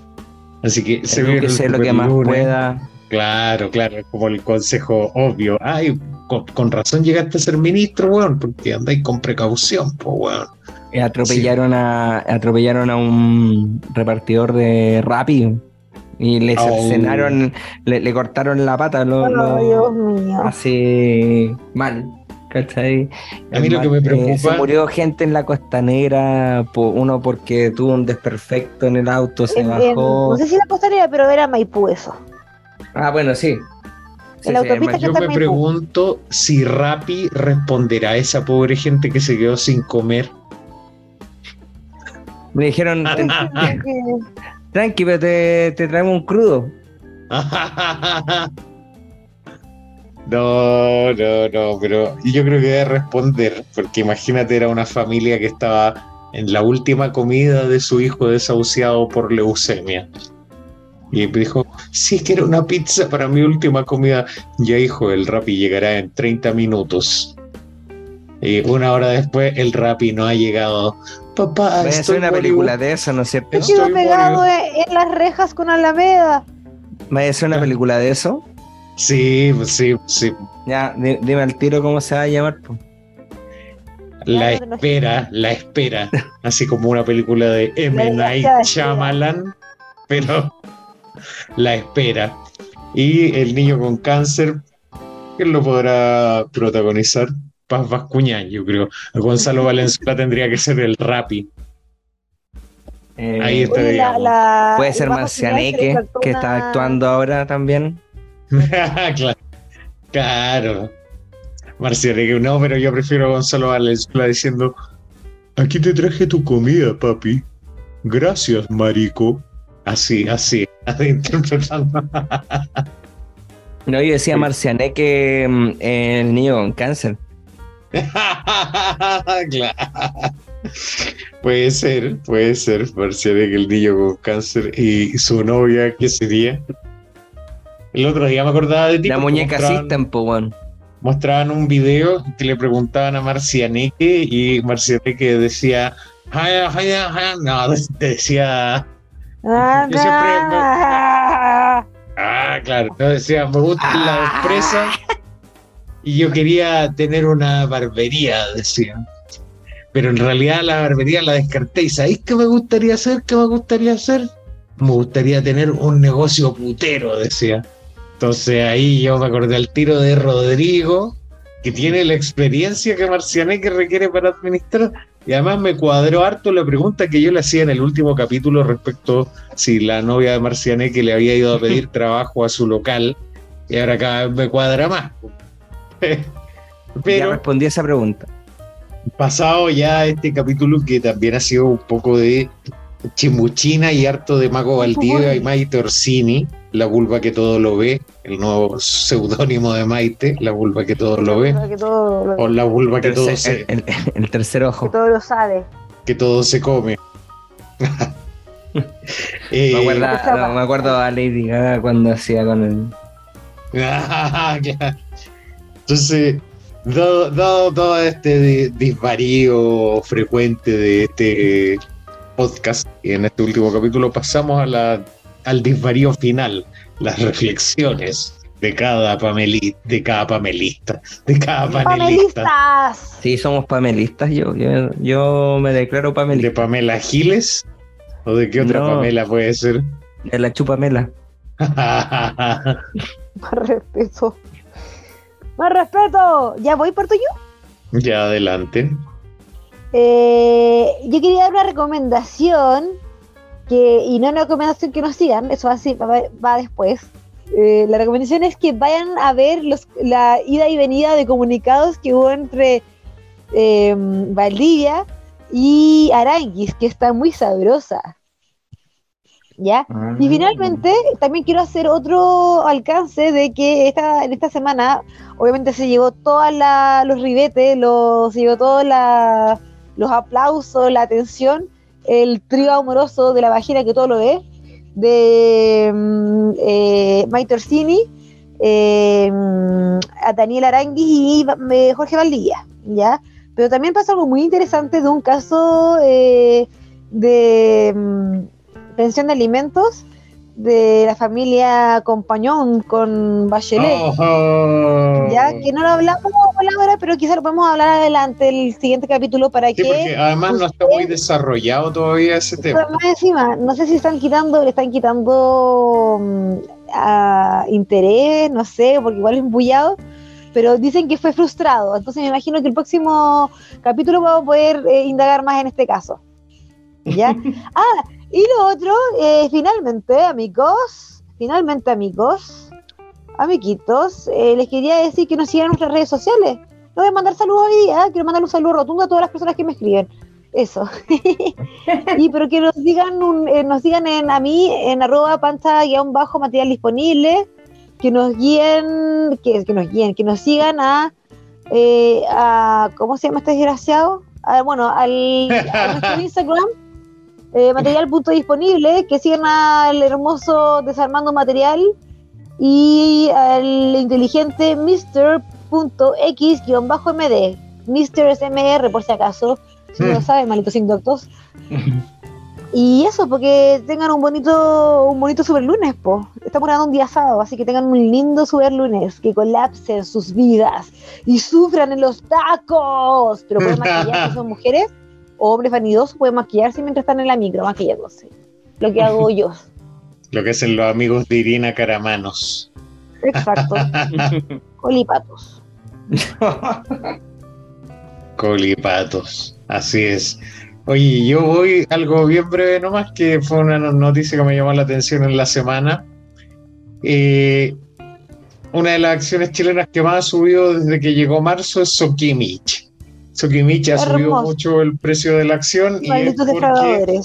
Así que se sé lo que más pueda. Claro, claro, es como el consejo obvio. Ay, con, con razón llegaste a ser ministro, weón, porque andáis con precaución, pues, weón. Eh, Atropellaron a atropellaron a un repartidor de Rappi y le Oh. cercenaron, le, le cortaron la pata, lo, Ay, lo- Dios mío. así mal. ¿Cachai? A mí lo que me Eh, preocupa- se murió gente en la costanera, po- uno porque tuvo un desperfecto en el auto, se En- en- bajó. no sé si la costanera, pero era Maipú eso. Ah, bueno, sí. Sí, la sí, autopista es que Yo me pregunto si Rappi responderá a esa pobre gente que se quedó sin comer. Me dijeron, Ah, <laughs> "Ten- Que- tranqui, pero te, te traemos un crudo. <laughs> No, no, no, pero yo creo que debe responder, porque imagínate, era una familia que estaba en la última comida de su hijo desahuciado por leucemia. Y dijo, sí, quiero una pizza para mi última comida. Ya, hijo, el Rappi llegará en 30 minutos. Y una hora después, el Rappi no ha llegado. Papá, Voy a estoy hacer una película de eso, ¿no es cierto? Estoy Quedó pegado en, en las rejas con Alameda. Voy a hacer una película de eso. Sí, pues sí, sí. Ya, di- dime al tiro cómo se va a llamar. po. La espera, la espera. Así como una película de <laughs> M. Night. Shyamalan, pero <laughs> la espera. Y el niño con cáncer, ¿quién lo podrá protagonizar? Paz Vascuñán, yo creo. Gonzalo <laughs> Valenzuela tendría que ser el Rappi. Eh, Ahí está. La- Puede ser Marcianeque, saltó que está actuando ahora también. <laughs> claro. claro. Marcianeque, no, pero yo prefiero a Gonzalo Valenzuela diciendo: Aquí te traje tu comida, papi. Gracias, marico. Así, así, <laughs> interpretando. No, yo decía. Marcianeque, mm, el niño con cáncer. <laughs> claro. Puede ser, puede ser. Marcianeque, el niño con cáncer y su novia, ¿qué sería? El otro día me acordaba de ti. La muñeca System, po, weón. mostraban un video que le preguntaban a Marcianeque y Marcianeque decía, "Ay, ay, ay", no, decía, Ah, Yo siempre- ah, ah, claro, no decía, me gustan las empresas y yo quería tener una barbería, decía. Pero en realidad la barbería la descarté. ¿Y sabéis qué me gustaría hacer? ¿Qué me gustaría hacer? Me gustaría tener un negocio putero, decía. Entonces ahí yo me acordé al tiro de Rodrigo, que tiene la experiencia que Marcianeque requiere para administrar. Y además me cuadró harto la pregunta que yo le hacía en el último capítulo respecto si la novia de Marcianeque le había ido a pedir <laughs> trabajo a su local. Y ahora cada vez me cuadra más. <laughs> Pero, ya respondí a esa pregunta. Pasado ya este capítulo que también ha sido un poco de chimuchina y harto de Mago Valdivia y Maite Orsini, la vulva que todo lo ve, el nuevo seudónimo de Maite, la vulva que todo lo ve, o la vulva que todo se... El, el, tercer ojo. Que todo lo sabe. Que todo se come. <laughs> eh, me, acuerdo, me, acuerdo, a Lady Gaga cuando hacía con el... <laughs> Entonces, dado, todo este disvarío frecuente de este podcast y en este último capítulo pasamos a la, al disvarío final, las reflexiones de cada pameli, de cada pamelista, de cada panelista. ¡Pamelistas! Sí, somos pamelistas, yo, yo, me declaro pamelista. ¿De Pamela Giles? ¿O de qué otra Pamela puede ser? De la chupamela. <laughs> Más respeto. Más respeto. ¿Ya voy por tuyo? Ya, adelante. Eh, yo quería dar una recomendación, que, y no una recomendación que nos sigan, eso va, va, después. Eh, la recomendación es que vayan a ver los, la ida y venida de comunicados que hubo entre eh, Valdivia y Aranguis, que está muy sabrosa. ¿Ya? Y ah. finalmente también quiero hacer otro alcance de que esta, en esta semana obviamente se llevó todos los ribetes, los, se llevó toda la, los aplausos, la atención, el trío amoroso de la vagina que todo lo ve, de mm, eh, Maite Orsini, eh, a Daniel Arangui y eh, Jorge Valdivia, ¿ya? Pero también pasa algo muy interesante de un caso eh, de mm, pensión de alimentos de la familia Compañón con Bachelet. Ya que no lo hablamos ahora, pero quizás lo podemos hablar adelante el siguiente capítulo para que. Porque además no está muy desarrollado todavía ese tema. encima, no sé si están quitando, le están quitando mm, interés, no sé, porque igual es embullado. Pero dicen que fue frustrado. Entonces me imagino que el próximo capítulo vamos a poder eh, indagar más en este caso. ¿Ya? ah, <laughs> y lo otro, eh, finalmente, amigos, finalmente, amigos, amiguitos, eh, les quería decir que nos sigan en nuestras redes sociales. No voy a mandar saludos hoy día, quiero mandar un saludo rotundo a todas las personas que me escriben. Eso. <laughs> y pero que nos digan un, eh, nos digan en, a mí en arroba panza guion bajo material disponible, que nos guíen, que, que nos guíen, que nos sigan a, a ¿cómo se llama este desgraciado? bueno, al, <laughs> a nuestro Instagram eh, material <laughs> punto disponible, que sigan al hermoso Desarmando Material y al inteligente Mr.x-md, Mr. SMR por si acaso, si no lo mm. saben, malitos inductos. <laughs> Y eso, porque tengan un bonito, un bonito super lunes, po. Estamos grabando un día sábado, así que tengan un lindo super lunes, que colapsen sus vidas y sufran en los tacos. Pero pueden maquillar que son mujeres hombres vanidosos pueden maquillarse mientras están en la micro maquillándose. Lo que hago <laughs> yo. Lo que hacen los amigos de Irina Caramanos. Exacto. <laughs> Colipatos. Colipatos, así es. Oye, yo voy algo bien breve nomás, que fue una noticia que me llamó la atención en la semana. Eh, una de las acciones chilenas que más ha subido desde que llegó marzo es Sokimich. Sokimich ha subido mucho el precio de la acción y es porque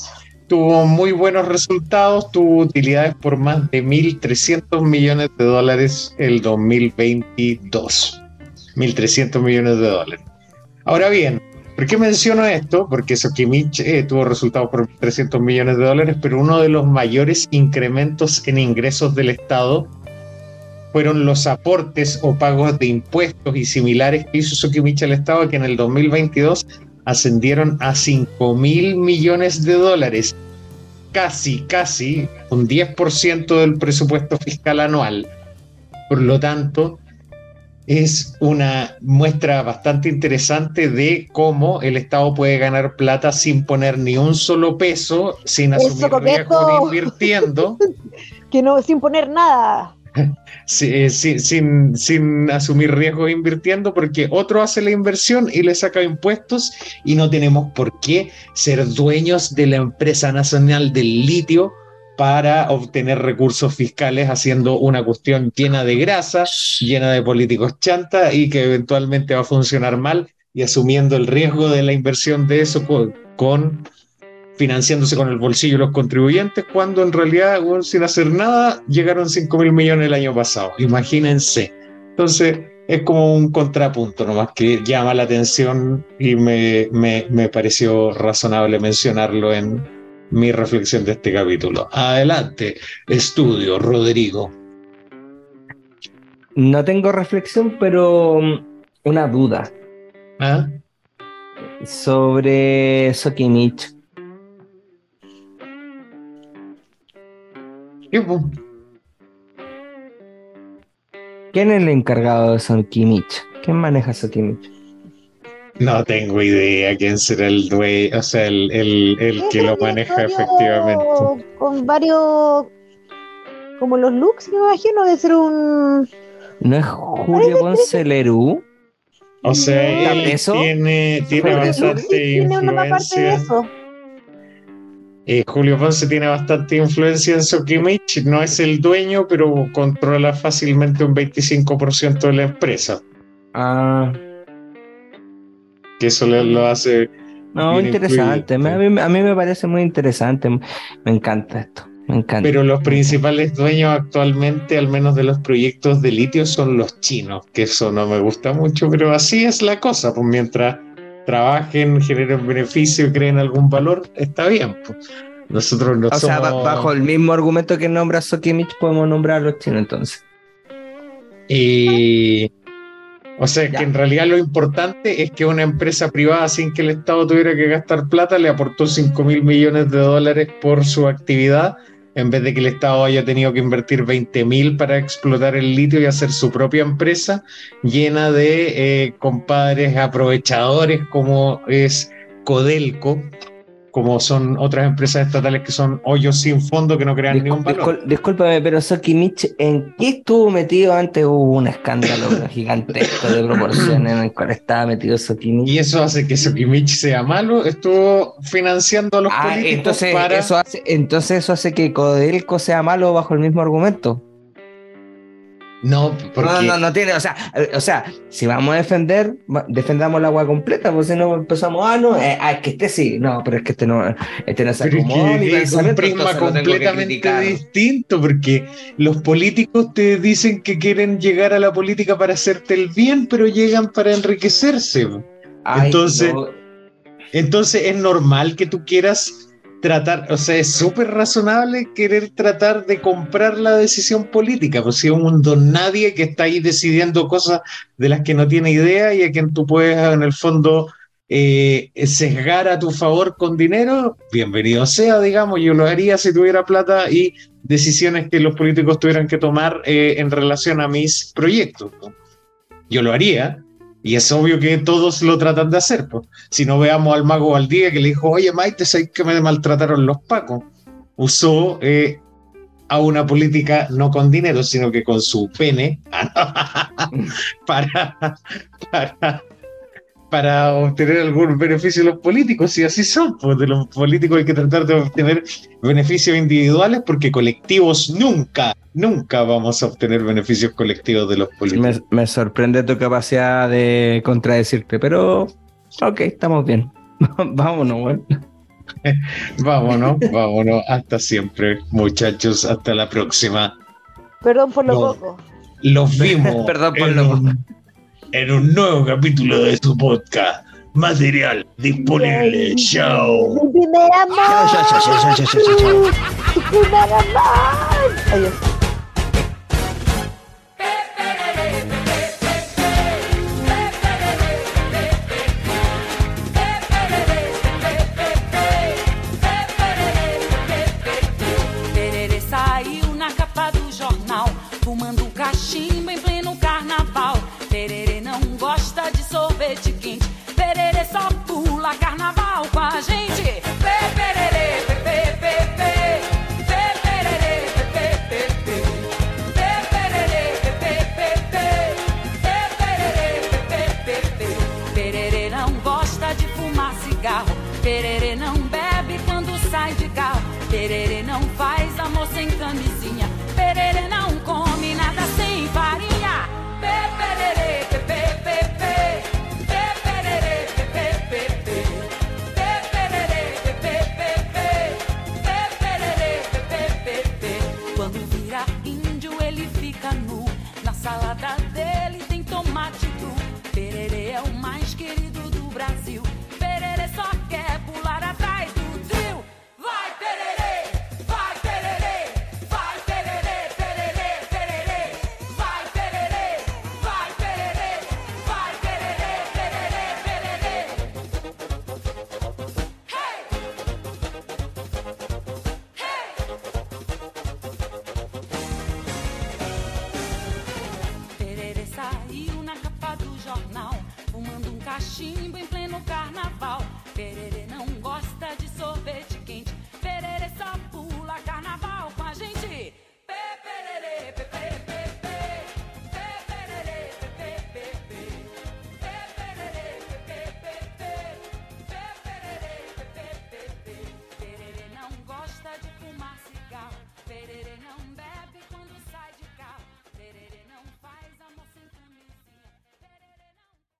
tuvo muy buenos resultados, tuvo utilidades por más de 1.300 millones de dólares el 2022. 1.300 millones de dólares. Ahora bien, ¿por qué menciono esto? Porque Sokimich eh, tuvo resultados por 300 millones de dólares, pero uno de los mayores incrementos en ingresos del Estado fueron los aportes o pagos de impuestos y similares que hizo Sokimich al Estado, que en el 2022 ascendieron a 5 mil millones de dólares. casi, casi un 10% del presupuesto fiscal anual. Por lo tanto, es una muestra bastante interesante de cómo el Estado puede ganar plata sin poner ni un solo peso, sin asumir riesgo invirtiendo. <laughs> que no, sin poner nada. Eh, sin, sin, asumir riesgo invirtiendo, porque otro hace la inversión y le saca impuestos y no tenemos por qué ser dueños de la empresa nacional del litio para obtener recursos fiscales haciendo una cuestión llena de grasa, llena de políticos chanta y que eventualmente va a funcionar mal y asumiendo el riesgo de la inversión de eso con, financiándose con el bolsillo de los contribuyentes, cuando en realidad, sin hacer nada, llegaron 5 mil millones el año pasado. Imagínense. Entonces, es como un contrapunto nomás que llama la atención y me, me, me pareció razonable mencionarlo en, mi reflexión de este capítulo. Adelante, estudio, Rodrigo. No tengo reflexión, pero mm, una duda. ¿Ah? Sobre Sokimich. ¿Qué ¿Quién es el encargado de Sokimich? ¿Quién maneja Sokimich? No tengo idea quién será el dueño, o sea, el, el, que lo maneja efectivamente. Con varios, como los looks, me imagino, de ser un... ¿No es Julio Ponce Lerú? O sea, él tiene, tiene bastante influencia. Eh, Julio Ponce tiene bastante influencia en Sokimich, no es el dueño, pero controla fácilmente un 25% de la empresa. Ah, que eso lo hace. No, interesante. A mí, a mí, me parece muy interesante. Me encanta esto. Me encanta. Pero los principales dueños actualmente, al menos de los proyectos de litio, son los chinos, que eso no me gusta mucho, pero así es la cosa. Pues mientras trabajen, generen beneficio creen algún valor, está bien. Pues. Nosotros no o sea, bajo el mismo argumento que nombra Sokimich, podemos nombrar a los chinos entonces. Y o sea, que en realidad lo importante es que una empresa privada, sin que el Estado tuviera que gastar plata, le aportó 5 mil millones de dólares por su actividad, en vez de que el Estado haya tenido que invertir 20 mil para explotar el litio y hacer su propia empresa llena de eh, compadres aprovechadores como es Codelco, como son otras empresas estatales que son hoyos sin fondo que no crean ningún valor. discúlpame, pero Sokimich, ¿en qué estuvo metido antes? Hubo un escándalo <coughs> gigantesco de proporciones en el cual estaba metido Sokimich. Y eso hace que Sokimich sea malo. Estuvo financiando a los ah, políticos entonces, Eso hace, entonces eso hace que Codelco sea malo bajo el mismo argumento. No, porque... no, no, no tiene, o sea, o sea, si vamos a defender, defendamos la agua completa, pues si no empezamos, ah, no, eh, ah, es que este sí, no, pero es que este no, este no se acomoda. Es, un prisma completamente distinto, porque los políticos te dicen que quieren llegar a la política para hacerte el bien, pero llegan para enriquecerse. entonces, entonces es normal que tú quieras tratar, o sea, es súper razonable querer tratar de comprar la decisión política, pues si es un don nadie que está ahí decidiendo cosas de las que no tiene idea y a quien tú puedes en el fondo eh, sesgar a tu favor con dinero, bienvenido sea, digamos, yo lo haría si tuviera plata y decisiones que los políticos tuvieran que tomar eh, en relación a mis proyectos. Yo lo haría, y es obvio que todos lo tratan de hacer. Pues. Si no veamos al mago Valdía que le dijo, oye Maite, ¿sabes que me maltrataron los pacos? Usó eh, a una política no con dinero, sino que con su pene <laughs> para, para para obtener algún beneficio de los políticos, y así son, pues de los políticos hay que tratar de obtener beneficios individuales porque colectivos nunca, nunca vamos a obtener beneficios colectivos de los políticos. Me, sorprende tu capacidad de contradecirte, pero ok, estamos bien. <laughs> vámonos, bueno. <laughs> vámonos, vámonos, hasta siempre, muchachos, hasta la próxima. Perdón por lo poco. Los vimos. <laughs> Perdón por lo poco en un nuevo capítulo de su podcast. Material disponible. Chao. Adiós.